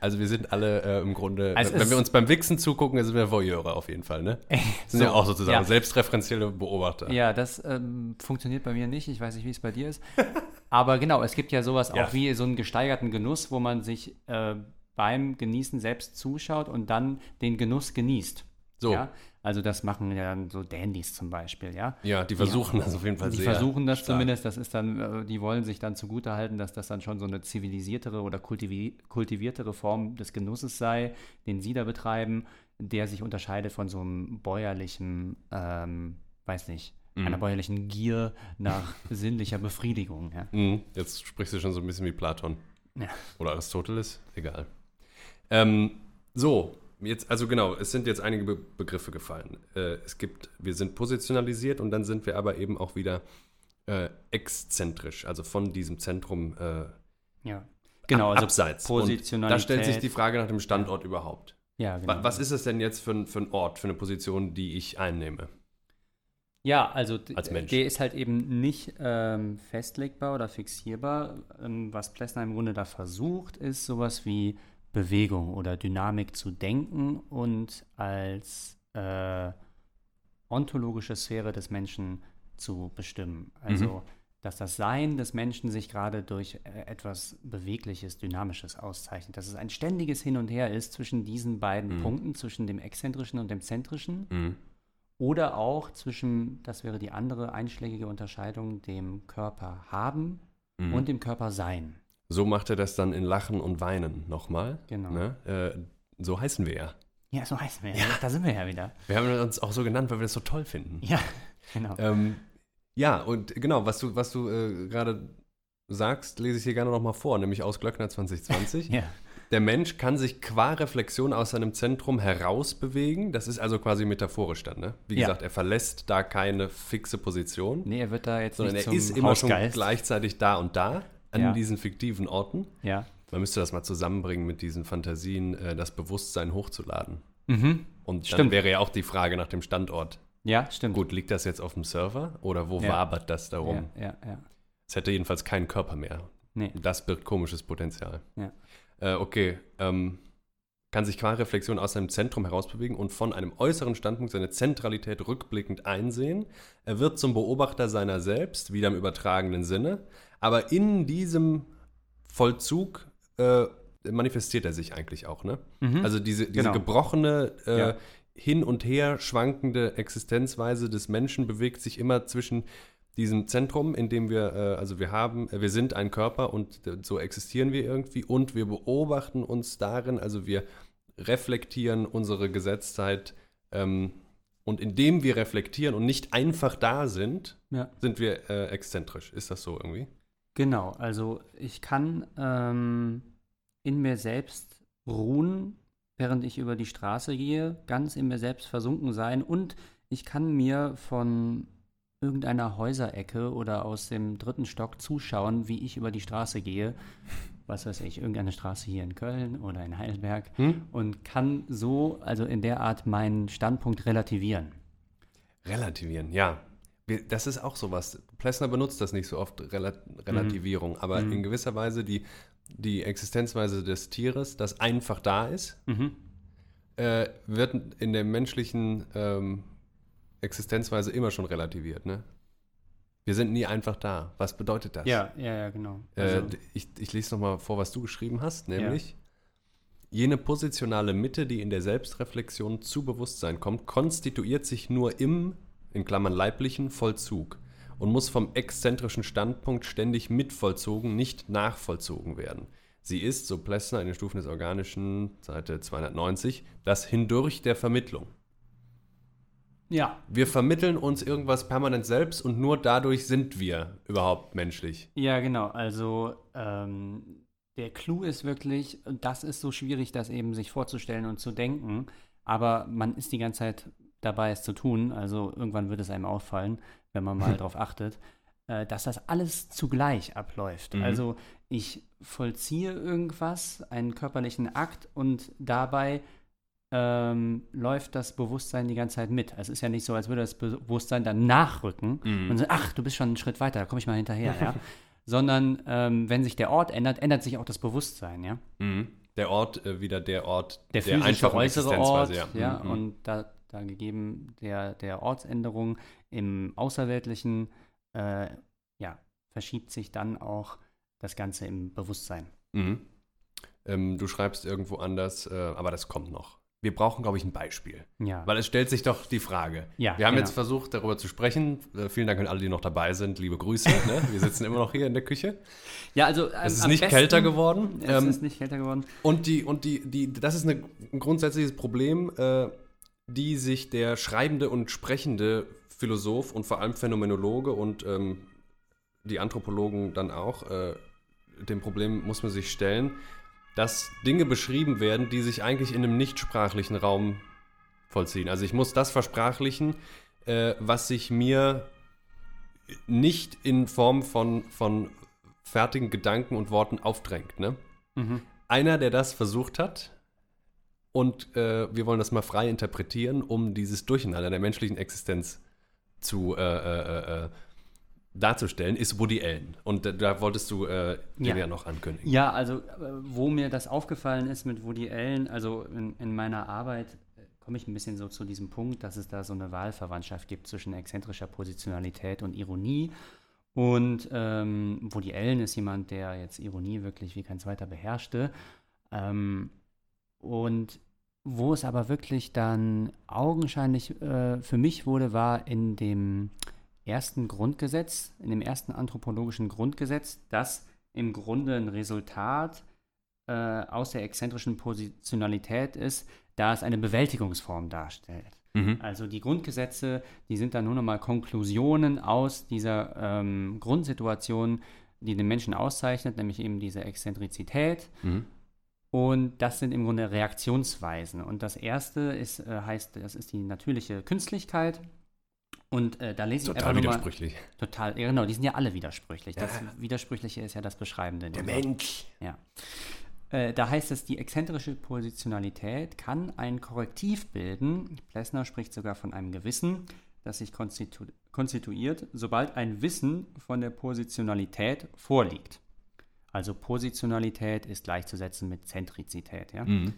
also wir sind alle äh, im Grunde, Also wenn wir uns beim Wichsen zugucken, sind wir Voyeure auf jeden Fall, ne? Sind So, ja auch sozusagen ja. selbstreferenzielle Beobachter. Ja, das ähm, funktioniert bei mir nicht. Ich weiß nicht, wie es bei dir ist. Aber genau, es gibt ja sowas Ja. auch wie so einen gesteigerten Genuss, wo man sich äh, beim Genießen selbst zuschaut und dann den Genuss genießt. So, Ja? Also das machen ja dann so Dandys zum Beispiel, ja. ja, die versuchen das auf jeden Fall Die sehr. versuchen das stark. zumindest, das ist dann, äh, die wollen sich dann zugutehalten, dass das dann schon so eine zivilisiertere oder kultivi kultiviertere Form des Genusses sei, den sie da betreiben, der sich unterscheidet von so einem bäuerlichen, ähm, weiß nicht, mhm. einer bäuerlichen Gier nach sinnlicher Befriedigung. Ja. Mhm. Jetzt sprichst du schon so ein bisschen wie Platon. Ja. Oder Aristoteles, egal. Ähm, so, jetzt, also genau, es sind jetzt einige Be Begriffe gefallen. Äh, es gibt, wir sind positionalisiert und dann sind wir aber eben auch wieder äh, exzentrisch, also von diesem Zentrum äh, ja. genau, also abseits. Positionalität. Und da stellt sich die Frage nach dem Standort ja. überhaupt. Ja, genau. Was ist es denn jetzt für, für ein Ort, für eine Position, die ich einnehme? Ja, also Als der ist halt eben nicht ähm, festlegbar oder fixierbar. Ähm, was Plessner im Grunde da versucht, ist sowas wie Bewegung oder Dynamik zu denken und als äh, ontologische Sphäre des Menschen zu bestimmen. Also, mhm. dass das Sein des Menschen sich gerade durch äh, etwas Bewegliches, Dynamisches auszeichnet. Dass es ein ständiges Hin und Her ist zwischen diesen beiden mhm. Punkten, zwischen dem Exzentrischen und dem Zentrischen. Mhm. Oder auch zwischen, das wäre die andere einschlägige Unterscheidung, dem Körper haben mhm. und dem Körper sein. So macht er das dann in Lachen und Weinen nochmal. Genau. Ne? Äh, so heißen wir ja. Ja, so heißen wir ja. Da sind wir ja wieder. Wir haben uns auch so genannt, weil wir das so toll finden. Ja, genau. Ähm, ja, und genau, was du, was du äh, gerade sagst, lese ich hier gerne nochmal vor, nämlich aus Glöckner 2020. ja. Der Mensch kann sich qua Reflexion aus seinem Zentrum herausbewegen. Das ist also quasi metaphorisch dann, ne? Wie Ja. gesagt, er verlässt da keine fixe Position, Nee, er wird da jetzt sondern nicht er ist immer schon gleichzeitig da und da an Ja. diesen fiktiven Orten. Ja. Man müsste das mal zusammenbringen mit diesen Fantasien, äh, das Bewusstsein hochzuladen. Mhm. Und dann Stimmt. wäre ja auch die Frage nach dem Standort. Ja, stimmt. Gut, liegt das jetzt auf dem Server oder wo Ja. wabert das darum? Ja, ja, ja. Es hätte jedenfalls keinen Körper mehr. Nee. Das birgt komisches Potenzial. Ja. Äh, okay, ähm, kann sich qua Reflexion aus seinem Zentrum herausbewegen und von einem äußeren Standpunkt seine Zentralität rückblickend einsehen. Er wird zum Beobachter seiner selbst, wieder im übertragenen Sinne. Aber in diesem Vollzug äh, manifestiert er sich eigentlich auch, ne? Mhm. Also diese, diese Genau. gebrochene, äh, Ja. hin und her schwankende Existenzweise des Menschen bewegt sich immer zwischen diesem Zentrum, in dem wir, äh, also wir haben, äh, wir sind ein Körper und äh, so existieren wir irgendwie und wir beobachten uns darin, also wir reflektieren unsere Gesetztheit ähm, und indem wir reflektieren und nicht einfach da sind, Ja. sind wir äh, exzentrisch. Ist das so irgendwie? Genau, also ich kann ähm, in mir selbst ruhen, während ich über die Straße gehe, ganz in mir selbst versunken sein und ich kann mir von irgendeiner Häuserecke oder aus dem dritten Stock zuschauen, wie ich über die Straße gehe. Was weiß ich, irgendeine Straße hier in Köln oder in Heidelberg Hm? und kann so, also in der Art, meinen Standpunkt relativieren. Relativieren, ja. Das ist auch sowas. Plessner benutzt das nicht so oft, Rela Relativierung, aber Mhm. in gewisser Weise die, die Existenzweise des Tieres, das einfach da ist, Mhm. äh, wird in der menschlichen ähm, Existenzweise immer schon relativiert. Ne? Wir sind nie einfach da. Was bedeutet das? Ja, ja, ja, genau. Äh, Also, d- ich, ich lese nochmal vor, was du geschrieben hast, nämlich jene positionale Mitte, die in der Selbstreflexion zu Bewusstsein kommt, konstituiert sich nur im, leiblichen, Vollzug und muss vom exzentrischen Standpunkt ständig mitvollzogen, nicht nachvollzogen werden. Sie ist, so Plessner in den Stufen des Organischen, Seite 290, das Hindurch der Vermittlung. ja, Wir vermitteln uns irgendwas permanent selbst und nur dadurch sind wir überhaupt menschlich. Ja, genau. Also ähm, der Clou ist wirklich, und das ist so schwierig, das eben sich vorzustellen und zu denken, aber man ist die ganze Zeit dabei, es zu tun. Also irgendwann wird es einem auffallen, wenn man mal drauf achtet, äh, dass das alles zugleich abläuft. Mhm. Also ich vollziehe irgendwas, einen körperlichen Akt und dabei ähm, läuft das Bewusstsein die ganze Zeit mit. Es ist ja nicht so, als würde das Bewusstsein dann nachrücken Mhm. und so, ach, du bist schon einen Schritt weiter, da komme ich mal hinterher, ja. Sondern ähm, wenn sich der Ort ändert, ändert sich auch das Bewusstsein, ja. Mhm. Der Ort, äh, wieder der Ort Der physische einfachen äußere Ort, Existenzweise, ja, Mhm. und da, da gegeben der, der Ortsänderung im Außerweltlichen, äh, ja, verschiebt sich dann auch das Ganze im Bewusstsein. Mhm. Ähm, du schreibst irgendwo anders, äh, aber das kommt noch. Wir brauchen, glaube ich, ein Beispiel. Ja, Weil es stellt sich doch die Frage. ja Wir haben genau. jetzt versucht, darüber zu sprechen. Äh, vielen Dank an alle, die noch dabei sind. Liebe Grüße. ne? Wir sitzen immer noch hier in der Küche. Ja, also Es ist nicht kälter geworden. Es Ähm, ist nicht kälter geworden. Und die, und die, die, das ist eine, ein grundsätzliches Problem, äh, die sich der Schreibende und Sprechende Philosoph und vor allem Phänomenologe und ähm, die Anthropologen dann auch, äh, dem Problem muss man sich stellen, dass Dinge beschrieben werden, die sich eigentlich in einem nichtsprachlichen Raum vollziehen. Also ich muss das versprachlichen, äh, was sich mir nicht in Form von, von fertigen Gedanken und Worten aufdrängt. Ne? Mhm. Einer, der das versucht hat, und äh, wir wollen das mal frei interpretieren, um dieses Durcheinander der menschlichen Existenz zu äh, äh, äh, darzustellen, ist Woody Allen. Und da, da wolltest du äh, Ja. ja. noch ankündigen. Ja, also äh, wo mir das aufgefallen ist mit Woody Allen, also in, in meiner Arbeit äh, komme ich ein bisschen so zu diesem Punkt, dass es da so eine Wahlverwandtschaft gibt zwischen exzentrischer Positionalität und Ironie. Und ähm, Woody Allen ist jemand, der jetzt Ironie wirklich wie kein zweiter beherrschte. Ähm, und wo es aber wirklich dann augenscheinlich äh, für mich wurde, war in dem ersten Grundgesetz, in dem ersten anthropologischen Grundgesetz, das im Grunde ein Resultat äh, aus der exzentrischen Positionalität ist, da es eine Bewältigungsform darstellt. Mhm. Also die Grundgesetze, die sind dann nur nochmal Konklusionen aus dieser ähm, Grundsituation, die den Menschen auszeichnet, nämlich eben diese Exzentrizität. Mhm. Und das sind im Grunde Reaktionsweisen. Und das erste ist, äh, heißt, das ist die natürliche Künstlichkeit. Und äh, da lese ich Total nur mal, widersprüchlich. Total, ja, genau, die sind ja alle widersprüchlich. Das Ja. Widersprüchliche ist ja das Beschreibende. Der. Mensch. Ja. Äh, da heißt es, die exzentrische Positionalität kann ein Korrektiv bilden. Plessner spricht sogar von einem Gewissen, das sich konstitu konstituiert, sobald ein Wissen von der Positionalität vorliegt. Also Positionalität ist gleichzusetzen mit Zentrizität. Ja? Mhm.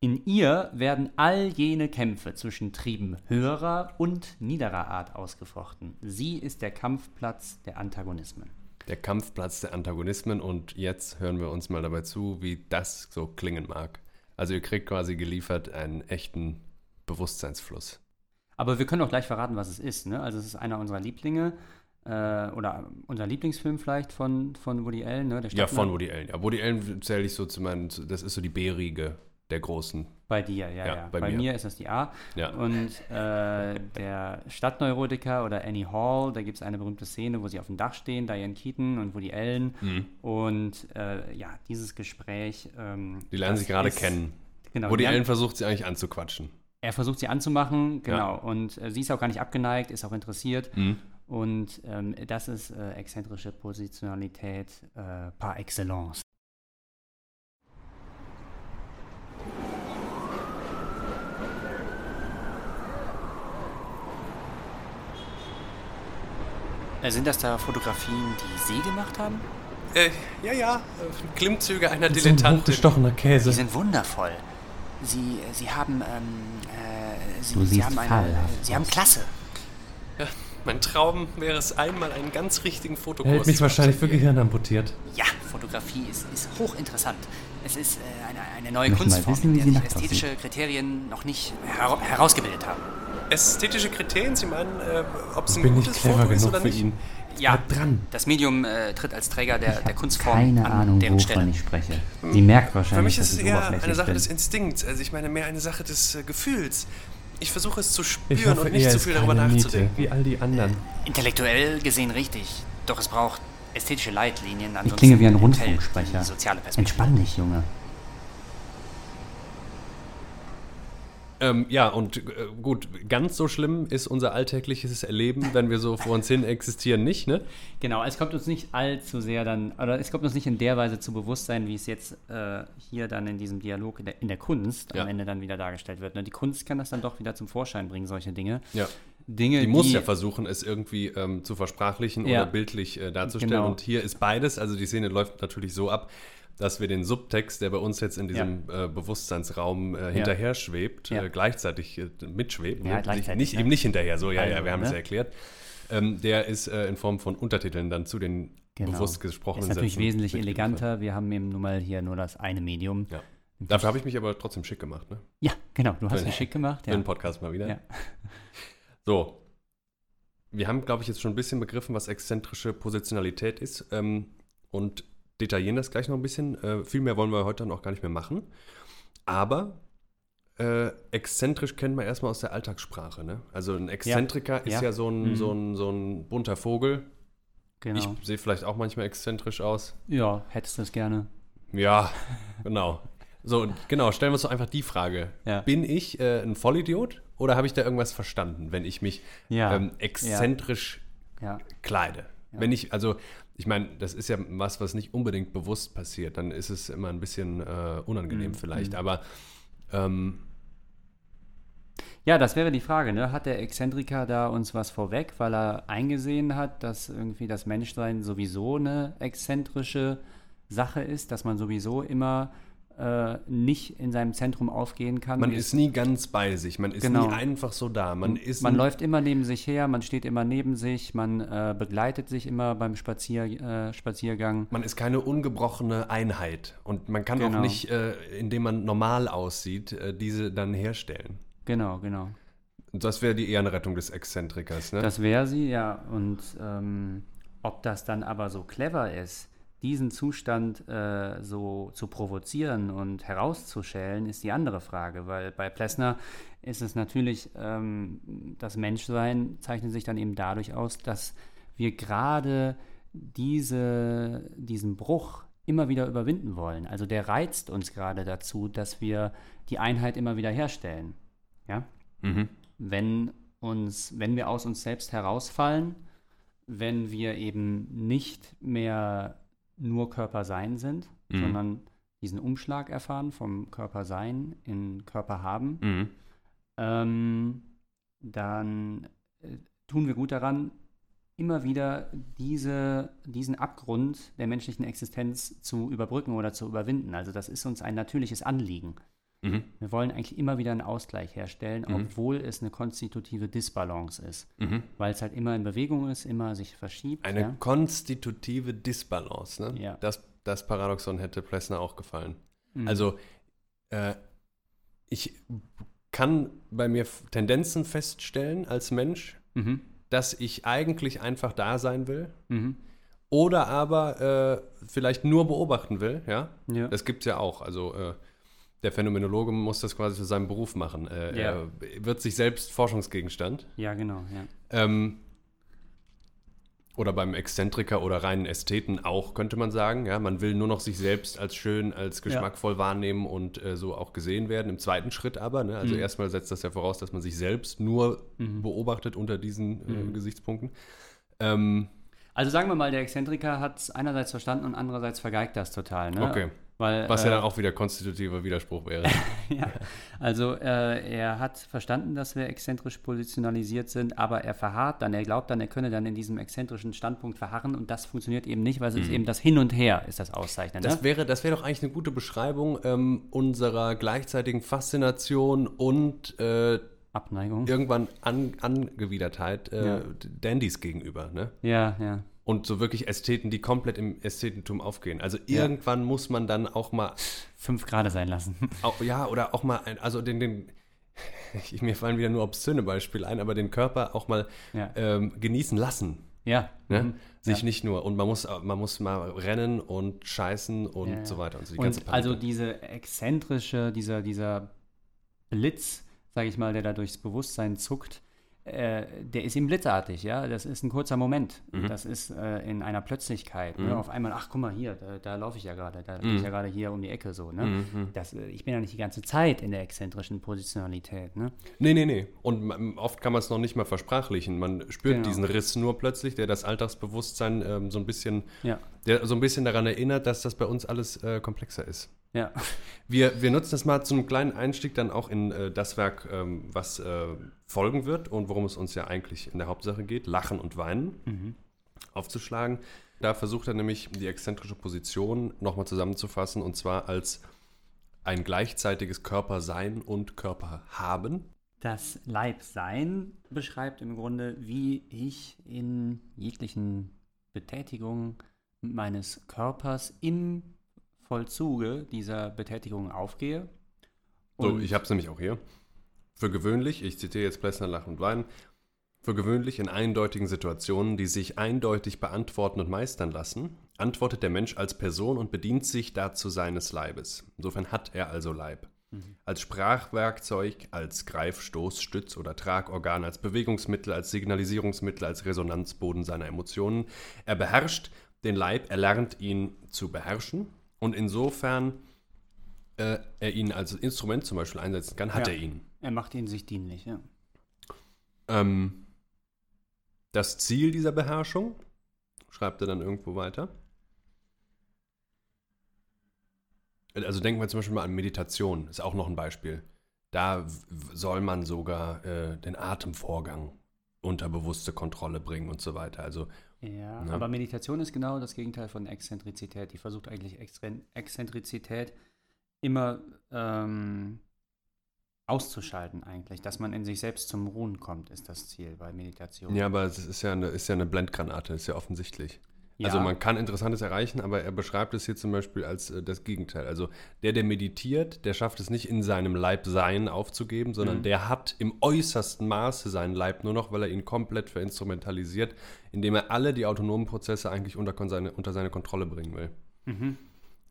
In ihr werden all jene Kämpfe zwischen Trieben höherer und niederer Art ausgefochten. Sie ist der Kampfplatz der Antagonismen. Der Kampfplatz der Antagonismen und jetzt hören wir uns mal dabei zu, wie das so klingen mag. Also ihr kriegt quasi geliefert einen echten Bewusstseinsfluss. Aber wir können auch gleich verraten, was es ist. Ne? Also es ist einer unserer Lieblinge oder unser Lieblingsfilm vielleicht von, von Woody Allen. Ne? Der Ja, von Woody Allen. Ja, Woody Allen zähle ich so zu meinen, das ist so die B-Riege der Großen. Bei dir, ja, Ja, ja. bei Bei, mir. mir. ist das die A. Ja. Und äh, der Stadtneurotiker oder Annie Hall, da gibt es eine berühmte Szene, wo sie auf dem Dach stehen, Diane Keaton und Woody Allen. Mhm. Und äh, ja, dieses Gespräch. Ähm, Die lernen sich gerade ist- kennen. Genau, Woody Allen versucht sie eigentlich anzuquatschen. Er versucht sie anzumachen, genau. Und äh, sie ist auch gar nicht abgeneigt, ist auch interessiert. Mhm. Und ähm, das ist äh, exzentrische Positionalität äh, par excellence. Äh, Sind das da Fotografien, die Sie gemacht haben? Äh, ja, ja, Klimmzüge einer ein Dilettantin. hochgestochener Die Käse. sind wundervoll. Sie, Sie haben, ähm, äh, Sie, Du Sie haben eine, Sie haben. Klasse. Mein Traum wäre es einmal, einen ganz richtigen Er Fotokurs hält mich zu wahrscheinlich für. Gehirn amputiert. Ja, Fotografie ist, ist hochinteressant. Es ist äh, eine, eine neue Möchten Kunstform, wissen, der sich ästhetische Kriterien noch nicht hera herausgebildet haben. Ästhetische Kriterien, Sie meinen, äh, ob es ein gutes Foto ist oder für nicht? ihn. Ja, dran. das Medium äh, tritt als Träger der, der Kunstform Keine an Ahnung, deren Stelle. ich spreche. Sie merkt Für wahrscheinlich, mich ist dass es eher eine Sache bin. des Instinkts, also ich meine mehr eine Sache des äh, Gefühls. Ich versuche es zu Ich spüren hoffe, und nicht zu viel darüber nachzudenken. wie all die anderen. Intellektuell gesehen richtig, doch es braucht ästhetische Leitlinien. Ich ansonsten klinge wie ein Rundfunksprecher. Entspann dich, Junge. Ähm, ja, und äh, gut, ganz so schlimm ist unser alltägliches Erleben, wenn wir so vor uns hin existieren, nicht, ne? Genau, es kommt uns nicht allzu sehr dann, oder es kommt uns nicht in der Weise zu Bewusstsein, wie es jetzt äh, hier dann in diesem Dialog in der, in der Kunst Ja. am Ende dann wieder dargestellt wird. Ne? Die Kunst kann das dann doch wieder zum Vorschein bringen, solche Dinge. Ja. Dinge, Die muss ja versuchen, es irgendwie ähm, zu versprachlichen Ja. oder bildlich äh, darzustellen. Genau. Und hier ist beides. Also die Szene läuft natürlich so ab, dass wir den Subtext, der bei uns jetzt in diesem äh, Bewusstseinsraum äh, hinterher schwebt, Ja. äh, gleichzeitig äh, mitschwebt. Ja, gleichzeitig, nicht, ne? Eben nicht hinterher, so, ja, ja, Also, wir haben es ne? ja erklärt. Ähm, der ist äh, in Form von Untertiteln dann zu den Genau. bewusst gesprochenen ist natürlich Sätzen wesentlich eleganter. Wir haben eben nun mal hier nur das eine Medium. Ja. Dafür habe ich mich aber trotzdem schick gemacht, ne? Ja, genau. Du hast Für- es schick gemacht. Für Ja. den Podcast mal wieder. Ja. So. Wir haben, glaube ich, jetzt schon ein bisschen begriffen, was exzentrische Positionalität ist ähm, und detaillieren das gleich noch ein bisschen. Äh, viel mehr wollen wir heute dann auch gar nicht mehr machen. Aber äh, exzentrisch kennt man erstmal aus der Alltagssprache. Ne? Also ein Exzentriker ist Ja. ja so ein, Mhm. so, ein, so ein bunter Vogel. Genau. Ich sehe vielleicht auch manchmal exzentrisch aus. ja, hättest du es gerne. Ja, genau. So, genau, stellen wir uns doch einfach die Frage. Ja. Bin ich äh, ein Vollidiot oder habe ich da irgendwas verstanden, wenn ich mich Ja. ähm, exzentrisch Ja. kleide? Wenn ich, also, ich meine, das ist ja was, was nicht unbedingt bewusst passiert, dann ist es immer ein bisschen äh, unangenehm Mhm. vielleicht, aber ähm, Ja, das wäre die Frage, ne? Hat der Exzentriker da uns was vorweg, weil er eingesehen hat, dass irgendwie das Menschsein sowieso eine exzentrische Sache ist, dass man sowieso immer äh, nicht in seinem Zentrum aufgehen kann? man ist nie ganz bei sich, man ist Genau. nie einfach so da, man ist man läuft immer neben sich her, man steht immer neben sich, man äh, begleitet sich immer beim Spazier, äh, Spaziergang. Man ist keine ungebrochene Einheit und man kann auch Genau. nicht, äh, indem man normal aussieht, äh, diese dann herstellen. Genau, genau. Das wäre die Ehrenrettung des Exzentrikers, ne? Das wäre sie, ja. Und ähm, ob das dann aber so clever ist, diesen Zustand äh, so zu provozieren und herauszuschälen, ist die andere Frage. Weil bei Plessner ist es natürlich, ähm, das Menschsein zeichnet sich dann eben dadurch aus, dass wir gerade diese, diesen Bruch immer wieder überwinden wollen. Also der reizt uns gerade dazu, dass wir die Einheit immer wieder herstellen. Ja? mhm. wenn uns, wenn wir aus uns selbst herausfallen, wenn wir eben nicht mehr nur Körper sein sind, Mhm. sondern diesen Umschlag erfahren vom Körper sein in Körper haben, Mhm. ähm, dann äh, tun wir gut daran, immer wieder diese, diesen Abgrund der menschlichen Existenz zu überbrücken oder zu überwinden. Also das ist uns ein natürliches Anliegen. Mhm. Wir wollen eigentlich immer wieder einen Ausgleich herstellen, Mhm. obwohl es eine konstitutive Disbalance ist. Mhm. Weil es halt immer in Bewegung ist, immer sich verschiebt. Eine ja? konstitutive Disbalance, ne? Ja. Das, das Paradoxon hätte Plessner auch gefallen. Mhm. Also, äh, ich kann bei mir Tendenzen feststellen als Mensch, Mhm. dass ich eigentlich einfach da sein will Mhm. oder aber äh, vielleicht nur beobachten will, ja? Ja. Das gibt es ja auch. Also äh, der Phänomenologe muss das quasi zu seinem Beruf machen. Äh, Ja. Er wird sich selbst Forschungsgegenstand. ja, genau. Ja. Ähm, oder beim Exzentriker oder reinen Ästheten auch, könnte man sagen. Ja, man will nur noch sich selbst als schön, als geschmackvoll wahrnehmen und äh, so auch gesehen werden. Im zweiten Schritt aber, ne? also Mhm. erstmal setzt das ja voraus, dass man sich selbst nur Mhm. beobachtet unter diesen äh, Mhm. Gesichtspunkten. Ähm, Also sagen wir mal, der Exzentriker hat es einerseits verstanden und andererseits vergeigt das total. Ne? okay, Weil, was ja äh, dann auch wieder konstitutiver Widerspruch wäre. ja. Also äh, er hat verstanden, dass wir exzentrisch positionalisiert sind, aber er verharrt dann, er glaubt dann, er könne dann in diesem exzentrischen Standpunkt verharren und das funktioniert eben nicht, weil es ist eben das Hin und Her ist das Auszeichnende. Mhm. Das wäre, das wäre doch eigentlich eine gute Beschreibung ähm, unserer gleichzeitigen Faszination und äh, Abneigung. irgendwann An Angewidertheit äh, Ja. Dandys gegenüber. Ne? Ja, ja. Und so wirklich Ästheten, die komplett im Ästhetentum aufgehen. Also irgendwann muss man dann auch mal, Fünf Grade sein lassen. auch, ja, oder auch mal, ein, also den, den ich, mir fallen wieder nur obszöne Beispiele ein, aber den Körper auch mal Ja. ähm, genießen lassen. Ja. Ne? Mhm. Sich Ja. nicht nur, und man muss, man muss mal rennen und scheißen und Ja, ja. so weiter. Und so die Und also diese exzentrische, dieser, dieser Blitz, sage ich mal, der da durchs Bewusstsein zuckt, äh, der ist ihm blitzartig, ja. Das ist ein kurzer Moment. Mhm. Das ist äh, in einer Plötzlichkeit. Mhm. Ne? Auf einmal, ach guck mal hier, da, da laufe ich ja gerade, da Mhm. gehe ich ja gerade hier um die Ecke so. Ne? Mhm. Das, äh, ich bin ja nicht die ganze Zeit in der exzentrischen Positionalität. Ne? Nee, nee, nee. Und oft kann man es noch nicht mal versprachlichen. Man spürt Genau. diesen Riss nur plötzlich, der das Alltagsbewusstsein ähm, so ein bisschen, Ja, der so ein bisschen daran erinnert, dass das bei uns alles äh, komplexer ist. Ja. Wir, wir nutzen das mal zum kleinen Einstieg dann auch in äh, das Werk, ähm, was äh, folgen wird und worum es uns ja eigentlich in der Hauptsache geht, Lachen und Weinen, Mhm. aufzuschlagen. Da versucht er nämlich die exzentrische Position nochmal zusammenzufassen und zwar als ein gleichzeitiges Körpersein und Körperhaben. Das Leibsein beschreibt im Grunde, wie ich in jeglichen Betätigungen meines Körpers im Vollzuge dieser Betätigung aufgehe. So, ich habe es nämlich auch hier. Für gewöhnlich, ich zitiere jetzt Plessner, Lachen und Weinen, für gewöhnlich in eindeutigen Situationen, die sich eindeutig beantworten und meistern lassen, antwortet der Mensch als Person und bedient sich dazu seines Leibes. Insofern hat er also Leib. Als Sprachwerkzeug, als Greif-, Stoß-, Stütz- oder Tragorgan, als Bewegungsmittel, als Signalisierungsmittel, als Resonanzboden seiner Emotionen. Er beherrscht den Leib, er lernt ihn zu beherrschen und insofern äh, er ihn als Instrument zum Beispiel einsetzen kann, hat Ja. er ihn. Er macht ihn sich dienlich, ja. Ähm, das Ziel dieser Beherrschung, schreibt er dann irgendwo weiter. Also denken wir zum Beispiel mal an Meditation, ist auch noch ein Beispiel. Da soll man sogar äh, den Atemvorgang unter bewusste Kontrolle bringen und so weiter. Also Ja, Ja. aber Meditation ist genau das Gegenteil von Exzentrizität. Die versucht eigentlich Exzentrizität immer ähm, auszuschalten eigentlich. Dass man in sich selbst zum Ruhen kommt, ist das Ziel bei Meditation. ja, aber es ist ja eine, ist ja eine Blendgranate, ist ja offensichtlich. Ja, Also man kann Interessantes erreichen, aber er beschreibt es hier zum Beispiel als äh, das Gegenteil. Also der, der meditiert, der schafft es nicht in seinem Leib sein aufzugeben, sondern Mhm. der hat im äußersten Maße seinen Leib nur noch, weil er ihn komplett verinstrumentalisiert, indem er alle die autonomen Prozesse eigentlich unter, seine, unter seine Kontrolle bringen will. Mhm.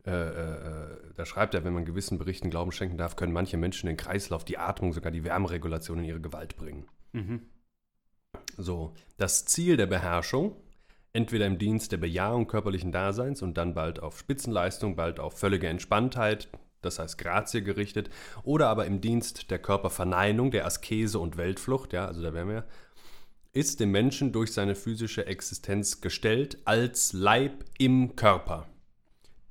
Äh, äh, äh, da schreibt er, wenn man gewissen Berichten Glauben schenken darf, können manche Menschen den Kreislauf, die Atmung, sogar die Wärmeregulation in ihre Gewalt bringen. Mhm. So, das Ziel der Beherrschung, entweder im Dienst der Bejahung körperlichen Daseins und dann bald auf Spitzenleistung, bald auf völlige Entspanntheit, das heißt Grazie gerichtet, oder aber im Dienst der Körperverneinung, der Askese und Weltflucht, ja, also da wären wir, ist dem Menschen durch seine physische Existenz gestellt als Leib im Körper.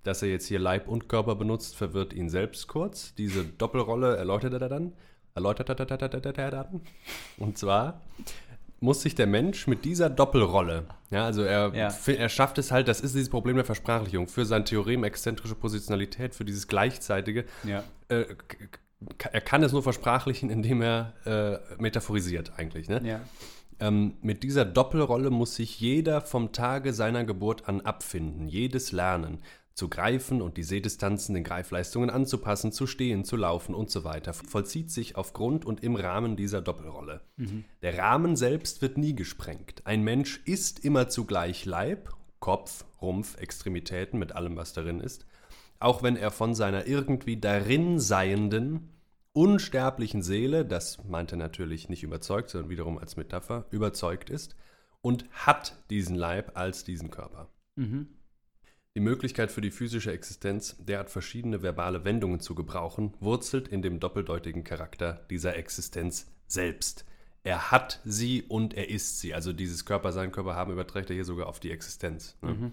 Dass er jetzt hier Leib und Körper benutzt, verwirrt ihn selbst kurz. Diese Doppelrolle erläutert er dann. Erläutert er dann. Und zwar muss sich der Mensch mit dieser Doppelrolle, ja, also er, Ja. er schafft es halt, das ist dieses Problem der Versprachlichung, für sein Theorem exzentrische Positionalität, für dieses Gleichzeitige, Ja. äh, er kann es nur versprachlichen, indem er äh, metaphorisiert eigentlich. Ne? Ja. Ähm, mit dieser Doppelrolle muss sich jeder vom Tage seiner Geburt an abfinden, jedes Lernen, zu greifen und die Sehdistanzen den Greifleistungen anzupassen, zu stehen, zu laufen und so weiter, vollzieht sich aufgrund und im Rahmen dieser Doppelrolle. Der Rahmen selbst wird nie gesprengt. Ein Mensch ist immer zugleich Leib, Kopf, Rumpf, Extremitäten mit allem, was darin ist, auch wenn er von seiner irgendwie darin seienden, unsterblichen Seele, das meint er natürlich nicht überzeugt, sondern wiederum als Metapher, überzeugt ist und hat diesen Leib als diesen Körper. Mhm. Die Möglichkeit für die physische Existenz, derart verschiedene verbale Wendungen zu gebrauchen, wurzelt in dem doppeldeutigen Charakter dieser Existenz selbst. Er hat sie und er ist sie. Also dieses Körper, sein Körper haben überträgt er hier sogar auf die Existenz. Ne? Mhm.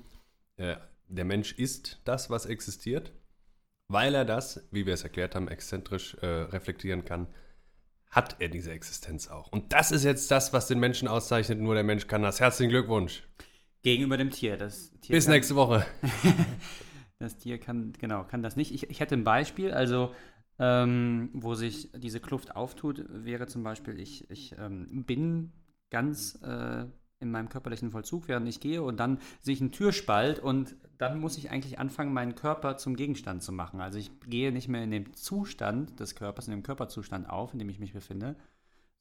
Äh, der Mensch ist das, was existiert, weil er das, wie wir es erklärt haben, exzentrisch äh, reflektieren kann, hat er diese Existenz auch. Und das ist jetzt das, was den Menschen auszeichnet. Nur der Mensch kann das. Herzlichen Glückwunsch. Gegenüber dem Tier. Das Tier Bis kann, nächste Woche. Das Tier kann, genau, kann das nicht. Ich, ich hätte ein Beispiel, also ähm, wo sich diese Kluft auftut, wäre zum Beispiel, ich, ich ähm, bin ganz äh, in meinem körperlichen Vollzug, während ich gehe, und dann sehe ich einen Türspalt und dann muss ich eigentlich anfangen, meinen Körper zum Gegenstand zu machen. Also ich gehe nicht mehr in dem Zustand des Körpers, in dem Körperzustand auf, in dem ich mich befinde,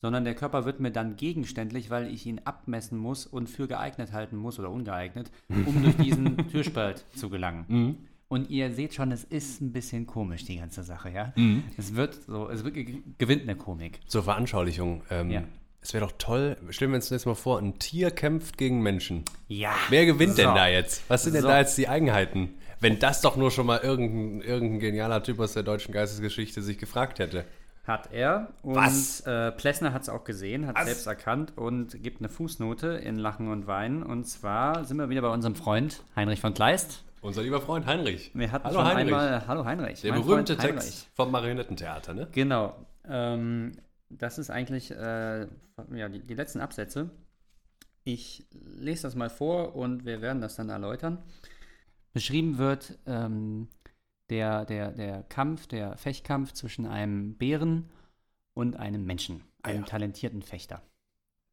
sondern der Körper wird mir dann gegenständlich, weil ich ihn abmessen muss und für geeignet halten muss oder ungeeignet, um durch diesen Türspalt zu gelangen. Mhm. Und ihr seht schon, es ist ein bisschen komisch, die ganze Sache, ja. Mhm. Es wird so, es wird, ge- gewinnt eine Komik. Zur Veranschaulichung. Ähm, Ja. Es wäre doch toll, stellen wir uns das mal vor, ein Tier kämpft gegen Menschen. Ja. Wer gewinnt denn So. da jetzt? Was sind denn So. da jetzt die Eigenheiten? Wenn das doch nur schon mal irgendein, irgendein genialer Typ aus der deutschen Geistesgeschichte sich gefragt hätte. Hat er. Und Was? Äh, Plessner hat es auch gesehen, hat Was? selbst erkannt und gibt eine Fußnote in Lachen und Weinen. Und zwar sind wir wieder bei unserem Freund Heinrich von Kleist. Unser lieber Freund Heinrich. Wir hatten Hallo schon Heinrich. einmal. Hallo Heinrich. der berühmte Freund Text vom Marionettentheater, ne? Genau. Ähm, das ist eigentlich äh, ja, die, die letzten Absätze. Ich lese das mal vor und wir werden das dann erläutern. Beschrieben wird ähm, der, der, der Kampf, der Fechtkampf zwischen einem Bären und einem Menschen, einem ja. talentierten Fechter.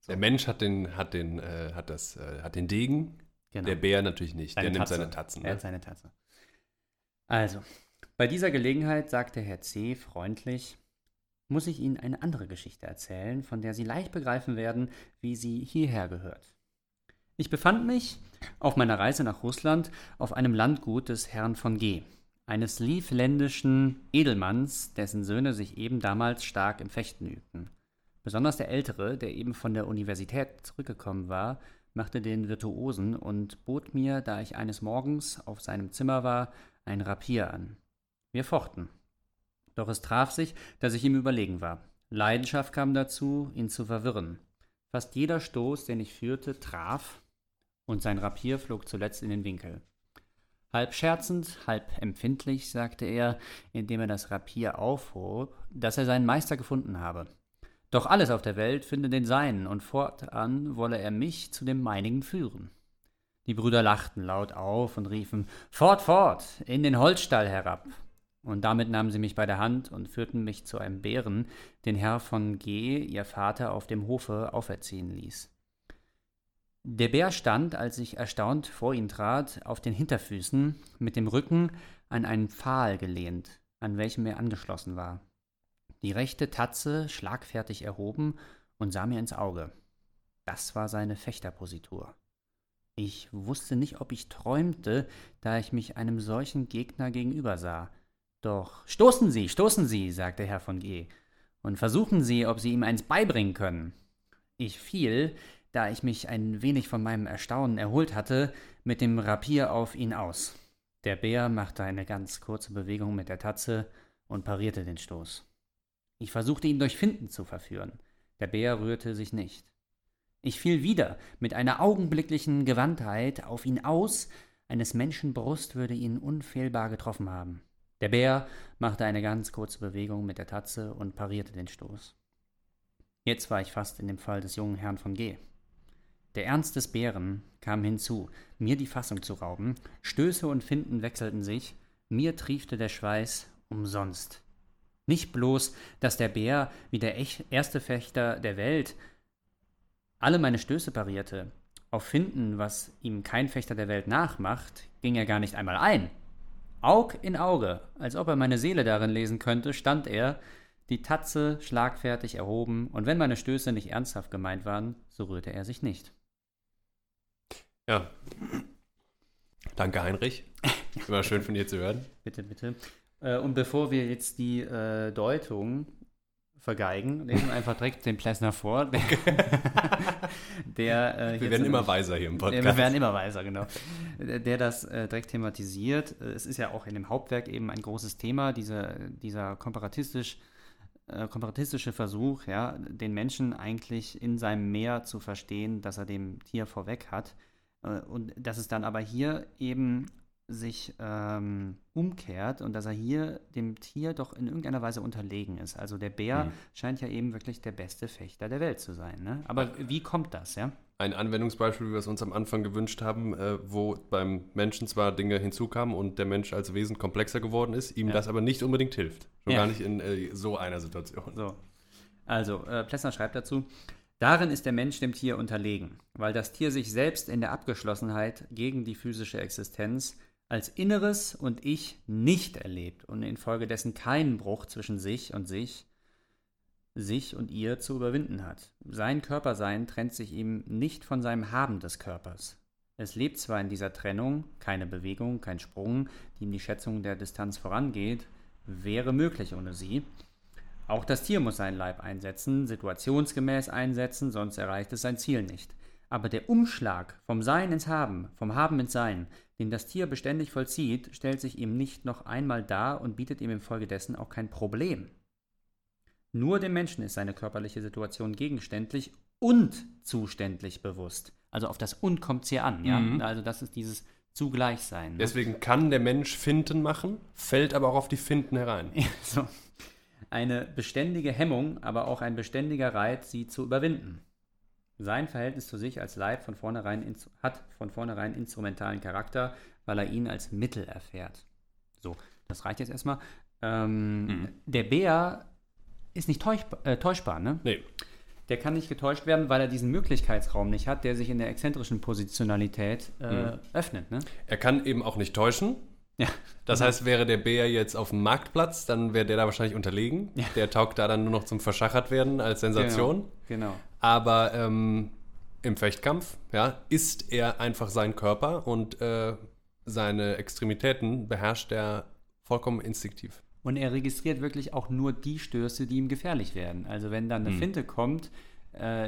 Der Mensch hat den, hat den, äh, hat das, äh, hat den Degen, Genau. der Bär natürlich nicht. Seine der nimmt Tatze. seine Tatzen. Er Ne? hat seine Tatze. Also, bei dieser Gelegenheit sagte Herr C. freundlich, muss ich Ihnen eine andere Geschichte erzählen, von der Sie leicht begreifen werden, wie sie hierher gehört. Ich befand mich auf meiner Reise nach Russland auf einem Landgut des Herrn von G., eines livländischen Edelmanns, dessen Söhne sich eben damals stark im Fechten übten. Besonders der Ältere, der eben von der Universität zurückgekommen war, machte den Virtuosen und bot mir, da ich eines Morgens auf seinem Zimmer war, ein Rapier an. Wir fochten. Doch es traf sich, dass ich ihm überlegen war. Leidenschaft kam dazu, ihn zu verwirren. Fast jeder Stoß, den ich führte, traf, und sein Rapier flog zuletzt in den Winkel. Halb scherzend, halb empfindlich sagte er, indem er das Rapier aufhob, dass er seinen Meister gefunden habe. Doch alles auf der Welt finde den seinen, und fortan wolle er mich zu dem meinigen führen. Die Brüder lachten laut auf und riefen Fort, fort, in den Holzstall herab. Und damit nahmen sie mich bei der Hand und führten mich zu einem Bären, den Herr von G., ihr Vater, auf dem Hofe auferziehen ließ. Der Bär stand, als ich erstaunt vor ihn trat, auf den Hinterfüßen, mit dem Rücken an einen Pfahl gelehnt, an welchem er angeschlossen war die rechte Tatze schlagfertig erhoben und sah mir ins Auge. Das war seine Fechterpositur. Ich wusste nicht, ob ich träumte, da ich mich einem solchen Gegner gegenüber sah. Doch stoßen Sie, stoßen Sie, sagte Herr von G., und versuchen Sie, ob Sie ihm eins beibringen können. Ich fiel, da ich mich ein wenig von meinem Erstaunen erholt hatte, mit dem Rapier auf ihn aus. Der Bär machte eine ganz kurze Bewegung mit der Tatze und parierte den Stoß. Ich versuchte ihn durch Finden zu verführen. Der Bär rührte sich nicht. Ich fiel wieder mit einer augenblicklichen Gewandtheit auf ihn aus, eines Menschen Brust würde ihn unfehlbar getroffen haben. Der Bär machte eine ganz kurze Bewegung mit der Tatze und parierte den Stoß. Jetzt war ich fast in dem Fall des jungen Herrn von G. Der Ernst des Bären kam hinzu, mir die Fassung zu rauben, Stöße und Finden wechselten sich, mir triefte der Schweiß umsonst. Nicht bloß, dass der Bär wie der erste Fechter der Welt alle meine Stöße parierte. Auf Finden, was ihm kein Fechter der Welt nachmacht, ging er gar nicht einmal ein. Aug in Auge, als ob er meine Seele darin lesen könnte, stand er, die Tatze schlagfertig erhoben, und wenn meine Stöße nicht ernsthaft gemeint waren, so rührte er sich nicht. Ja. Danke, Heinrich. Immer schön von dir zu hören. Bitte, bitte. Äh, und bevor wir jetzt die äh, Deutung vergeigen, lesen wir einfach direkt den Plessner vor. Der, der äh, wir werden immer weiser hier im Podcast. wir werden immer weiser, genau. Der das äh, direkt thematisiert. Es ist ja auch in dem Hauptwerk eben ein großes Thema, diese, dieser komparatistisch äh, komparatistische Versuch, ja, den Menschen eigentlich in seinem Meer zu verstehen, dass er dem Tier vorweg hat. Äh, und dass es dann aber hier eben sich ähm, umkehrt und dass er hier dem Tier doch in irgendeiner Weise unterlegen ist. Also der Bär mhm. scheint ja eben wirklich der beste Fechter der Welt zu sein. Ne? Aber wie kommt das, ja? Ein Anwendungsbeispiel, wie wir es uns am Anfang gewünscht haben, äh, wo beim Menschen zwar Dinge hinzukamen und der Mensch als Wesen komplexer geworden ist, ihm ja. das aber nicht unbedingt hilft. Schon ja. gar nicht in äh, so einer Situation. So. Also, äh, Plessner schreibt dazu, Darin ist der Mensch dem Tier unterlegen, weil das Tier sich selbst in der Abgeschlossenheit gegen die physische Existenz als Inneres und Ich nicht erlebt und infolgedessen keinen Bruch zwischen sich und sich, sich und ihr zu überwinden hat. Sein Körpersein trennt sich ihm nicht von seinem Haben des Körpers. Es lebt zwar in dieser Trennung, keine Bewegung, kein Sprung, die ihm die Schätzung der Distanz vorangeht, wäre möglich ohne sie. Auch das Tier muss seinen Leib einsetzen, situationsgemäß einsetzen, sonst erreicht es sein Ziel nicht. Aber der Umschlag vom Sein ins Haben, vom Haben ins Sein, den das Tier beständig vollzieht, stellt sich ihm nicht noch einmal dar und bietet ihm infolgedessen auch kein Problem. Nur dem Menschen ist seine körperliche Situation gegenständlich und zuständlich bewusst. Also auf das Und kommt es hier an, ja. Mhm. Also das ist dieses Zugleichsein. Ne? Deswegen kann der Mensch Finden machen, fällt aber auch auf die Finden herein. So. Eine beständige Hemmung, aber auch ein beständiger Reiz, sie zu überwinden. Sein Verhältnis zu sich als Leib von vornherein hat von vornherein instrumentalen Charakter, weil er ihn als Mittel erfährt. So, das reicht jetzt erstmal. Ähm, mhm. Der Bär ist nicht täuschbar, äh, täuschbar, ne? Nee. Der kann nicht getäuscht werden, weil er diesen Möglichkeitsraum nicht hat, der sich in der exzentrischen Positionalität äh, mhm. öffnet. Ne? Er kann eben auch nicht täuschen. Ja. Das heißt, wäre der Bär jetzt auf dem Marktplatz, dann wäre der da wahrscheinlich unterlegen. Ja. Der taugt da dann nur noch zum Verschachert werden als Sensation. Genau. genau. Aber ähm, im Fechtkampf, ja, ist er einfach sein Körper und äh, seine Extremitäten beherrscht er Vollkommen instinktiv. Und er registriert wirklich auch nur die Stöße, die ihm gefährlich werden. Also wenn dann eine Hm. Finte kommt,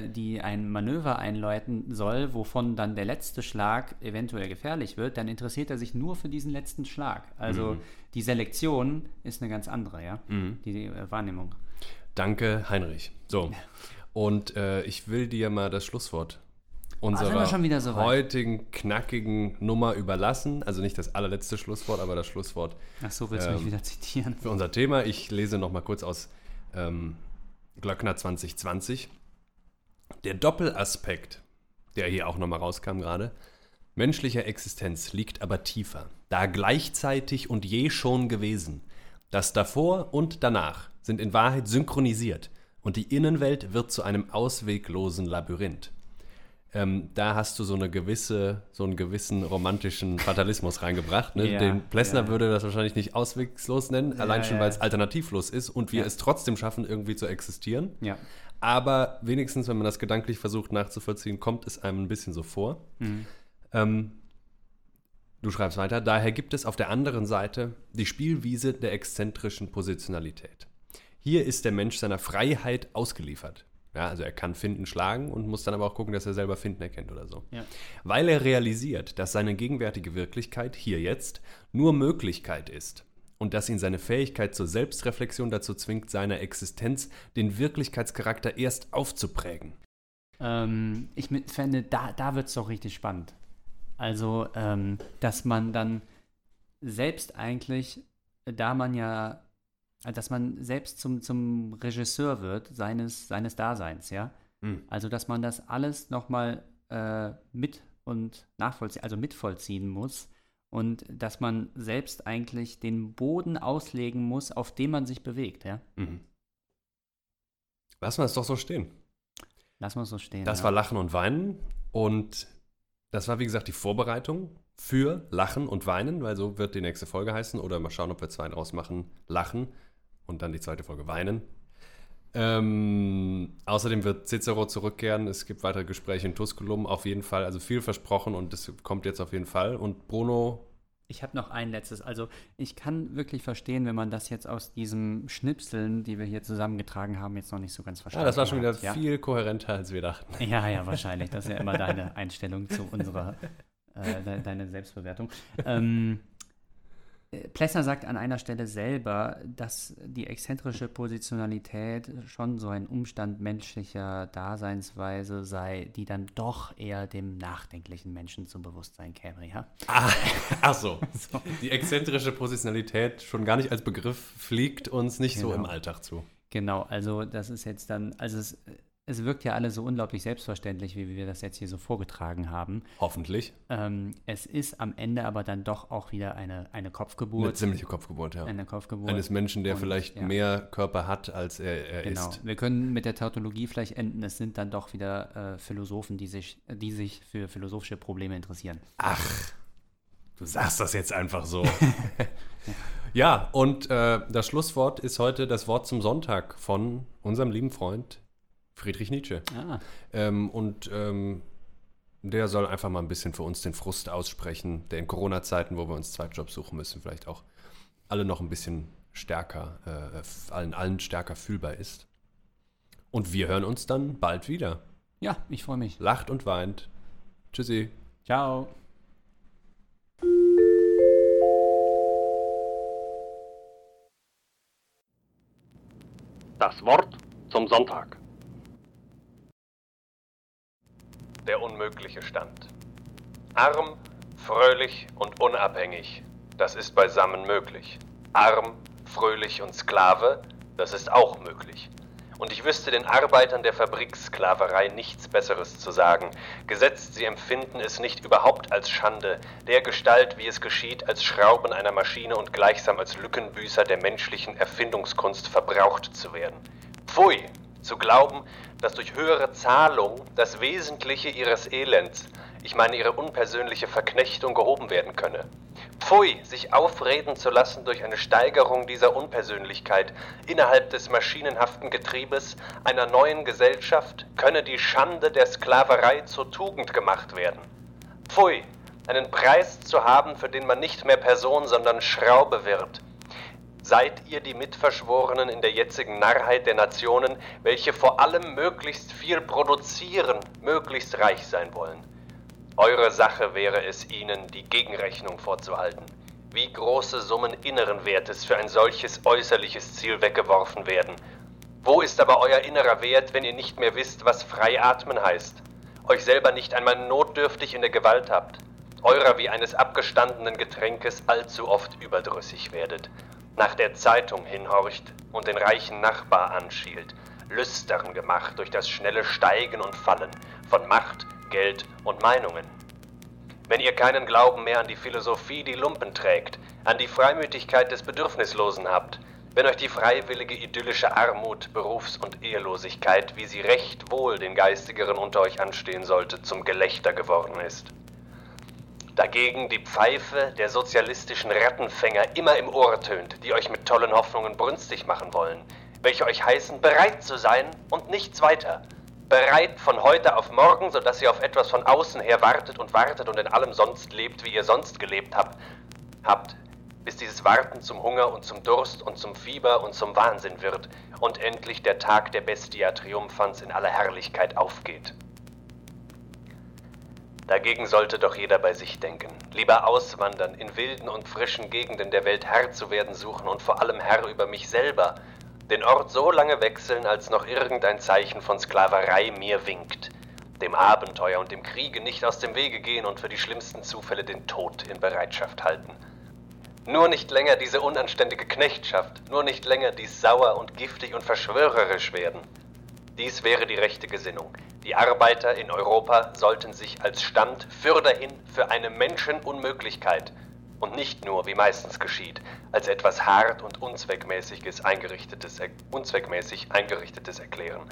die ein Manöver einläuten soll, wovon dann der letzte Schlag eventuell gefährlich wird, dann interessiert er sich nur für diesen letzten Schlag. Also Mhm. die Selektion ist eine ganz andere, ja. Die äh, Wahrnehmung. Danke, Heinrich. So. Und äh, ich will dir mal das Schlusswort unserer wieder so heutigen knackigen Nummer überlassen. Also nicht das allerletzte Schlusswort, aber das Schlusswort Ach so, willst du Ähm, mich wieder zitieren? für unser Thema. Ich lese noch mal kurz aus ähm, Glöckner 2020. Der Doppelaspekt, der hier auch noch mal rauskam gerade, menschlicher Existenz liegt aber tiefer, da gleichzeitig und je schon gewesen. Das davor und danach sind in Wahrheit synchronisiert und die Innenwelt wird zu einem ausweglosen Labyrinth. Ähm, da hast du so eine gewisse, so einen gewissen romantischen Fatalismus reingebracht. Ne? Ja, Den Plessner ja. würde das wahrscheinlich nicht auswegslos nennen, allein schon, ja, weil es ja. alternativlos ist und wir Ja. es trotzdem schaffen, irgendwie zu existieren. Aber wenigstens, wenn man das gedanklich versucht nachzuvollziehen, kommt es einem ein bisschen so vor. Ähm, du schreibst weiter, daher gibt es auf der anderen Seite die Spielwiese der exzentrischen Positionalität. Hier ist der Mensch seiner Freiheit ausgeliefert. Ja, also er kann Finden schlagen und muss dann aber auch gucken, dass er selber Finden erkennt oder so. Ja. Weil er realisiert, dass seine gegenwärtige Wirklichkeit hier jetzt nur Möglichkeit ist und dass ihn seine Fähigkeit zur Selbstreflexion dazu zwingt, seiner Existenz den Wirklichkeitscharakter erst aufzuprägen. Ähm, ich fände, da, da wird es doch richtig spannend. Also, ähm, dass man dann selbst eigentlich, da man ja, dass man selbst zum, zum Regisseur wird seines, seines Daseins, ja. Hm. Also, dass man das alles nochmal äh, mit und nachvollziehen, also mitvollziehen muss und dass man selbst eigentlich den Boden auslegen muss, auf dem man sich bewegt, ja. Mhm. Lassen wir es doch so stehen. Lass mal so stehen. Das ja. war Lachen und Weinen und das war, wie gesagt, die Vorbereitung für Lachen und Weinen, weil so wird die nächste Folge heißen oder mal schauen, ob wir zwei draus machen. Lachen und dann die zweite Folge Weinen. Ähm, außerdem wird Cicero zurückkehren. Es gibt weitere Gespräche in Tusculum. Auf jeden Fall, also viel versprochen und das kommt jetzt auf jeden Fall. Und Bruno, Ich habe noch ein letztes. Also ich kann wirklich verstehen, wenn man das jetzt aus diesem Schnipseln, die wir hier zusammengetragen haben, jetzt noch nicht so ganz ja, verstanden Ah, das war schon wieder hat, ja? viel kohärenter, als wir dachten. Ja, ja, wahrscheinlich. Das ist ja immer deine Einstellung zu unserer, äh, de deine Selbstbewertung. Ähm, Plessner sagt an einer Stelle selber, dass die exzentrische Positionalität schon so ein Umstand menschlicher Daseinsweise sei, die dann doch eher dem nachdenklichen Menschen zum Bewusstsein käme. Ja? Ah, ach so. So. Die exzentrische Positionalität schon gar nicht als Begriff fliegt uns nicht so Genau. im Alltag zu. Genau, also das ist jetzt dann, also es, es wirkt ja alles so unglaublich selbstverständlich, wie wir das jetzt hier so vorgetragen haben. Hoffentlich. Ähm, es ist am Ende aber dann doch auch wieder eine, eine Eine Kopfgeburt. ziemliche Kopfgeburt, ja. Eine Kopfgeburt. Eines Menschen, der Und, vielleicht ja. mehr Körper hat, als er, er Genau. ist. Wir können mit der Tautologie vielleicht enden. Es sind dann doch wieder äh, Philosophen, die sich, die sich für philosophische Probleme interessieren. Ach, du sagst das jetzt einfach so. ja, und äh, das Schlusswort ist heute das Wort zum Sonntag von unserem lieben Freund Friedrich Nietzsche. Ah, Ähm, und ähm, der soll einfach mal ein bisschen für uns den Frust aussprechen, der in Corona-Zeiten, wo wir uns Zweitjobs suchen müssen, vielleicht auch alle noch ein bisschen stärker, äh, allen, allen stärker fühlbar ist. Und wir hören uns dann bald wieder. ja, ich freue mich. Lacht und weint. Tschüssi. Ciao. Das Wort zum Sonntag. Der unmögliche Stand. Arm, fröhlich und unabhängig, das ist beisammen möglich. Arm, fröhlich und Sklave, das ist auch möglich. Und ich wüsste den Arbeitern der Fabriksklaverei nichts Besseres zu sagen, gesetzt sie empfinden es nicht überhaupt als Schande, der Gestalt, wie es geschieht, als Schrauben einer Maschine und gleichsam als Lückenbüßer der menschlichen Erfindungskunst verbraucht zu werden. Pfui, zu glauben, dass durch höhere Zahlung das Wesentliche ihres Elends, ich meine ihre unpersönliche Verknechtung, gehoben werden könne. Pfui, sich aufreden zu lassen durch eine Steigerung dieser Unpersönlichkeit innerhalb des maschinenhaften Getriebes einer neuen Gesellschaft könne die Schande der Sklaverei zur Tugend gemacht werden. Pfui, einen Preis zu haben, für den man nicht mehr Person, sondern Schraube wird. Seid ihr die Mitverschworenen in der jetzigen Narrheit der Nationen, welche vor allem möglichst viel produzieren, möglichst reich sein wollen? Eure Sache wäre es ihnen, die Gegenrechnung vorzuhalten. Wie große Summen inneren Wertes für ein solches äußerliches Ziel weggeworfen werden. Wo ist aber euer innerer Wert, wenn ihr nicht mehr wisst, was frei atmen heißt? Euch selber nicht einmal notdürftig in der Gewalt habt? Eurer wie eines abgestandenen Getränkes allzu oft überdrüssig werdet? Nach der Zeitung hinhorcht und den reichen Nachbar anschielt, lüstern gemacht durch das schnelle Steigen und Fallen von Macht, Geld und Meinungen? wenn ihr keinen Glauben mehr an die Philosophie, die Lumpen trägt, an die Freimütigkeit des Bedürfnislosen habt, wenn euch die freiwillige idyllische Armut, Berufs- und Ehelosigkeit, wie sie recht wohl den Geistigeren unter euch anstehen sollte, zum Gelächter geworden ist. Dagegen die Pfeife der sozialistischen Rattenfänger immer im Ohr tönt, die euch mit tollen Hoffnungen brünstig machen wollen, welche euch heißen, bereit zu sein und nichts weiter, bereit von heute auf morgen, sodass ihr auf etwas von außen her wartet und wartet und in allem sonst lebt, wie ihr sonst gelebt habt, habt, bis dieses Warten zum Hunger und zum Durst und zum Fieber und zum Wahnsinn wird und endlich der Tag der Bestia Triumphans in aller Herrlichkeit aufgeht. Dagegen sollte doch jeder bei sich denken, lieber auswandern, in wilden und frischen Gegenden der Welt Herr zu werden suchen und vor allem Herr über mich selber, den Ort so lange wechseln, als noch irgendein Zeichen von Sklaverei mir winkt, dem Abenteuer und dem Kriege nicht aus dem Wege gehen und für die schlimmsten Zufälle den Tod in Bereitschaft halten. Nur nicht länger diese unanständige Knechtschaft, nur nicht länger dies sauer und giftig und verschwörerisch werden. Dies wäre die rechte Gesinnung. Die Arbeiter in Europa sollten sich als Stand fürderhin für eine Menschenunmöglichkeit und nicht nur, wie meistens geschieht, als etwas hart und unzweckmäßiges eingerichtetes, unzweckmäßig eingerichtetes erklären.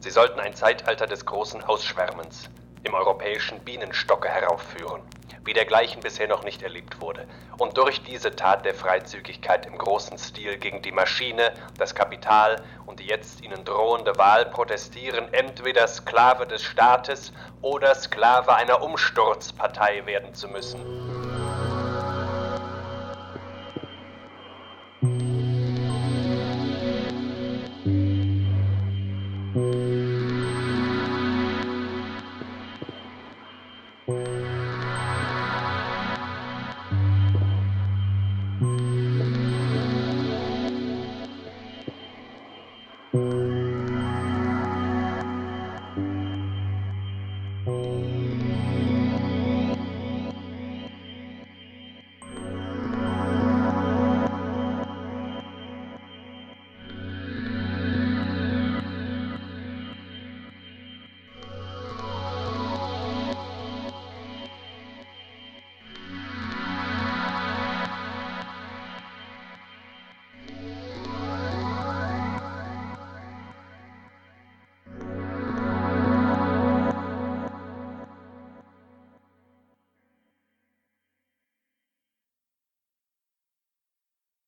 Sie sollten ein Zeitalter des großen Ausschwärmens im europäischen Bienenstocke heraufführen, wie dergleichen bisher noch nicht erlebt wurde, und durch diese Tat der Freizügigkeit im großen Stil gegen die Maschine, das Kapital und die jetzt ihnen drohende Wahl protestieren, entweder Sklave des Staates oder Sklave einer Umsturzpartei werden zu müssen.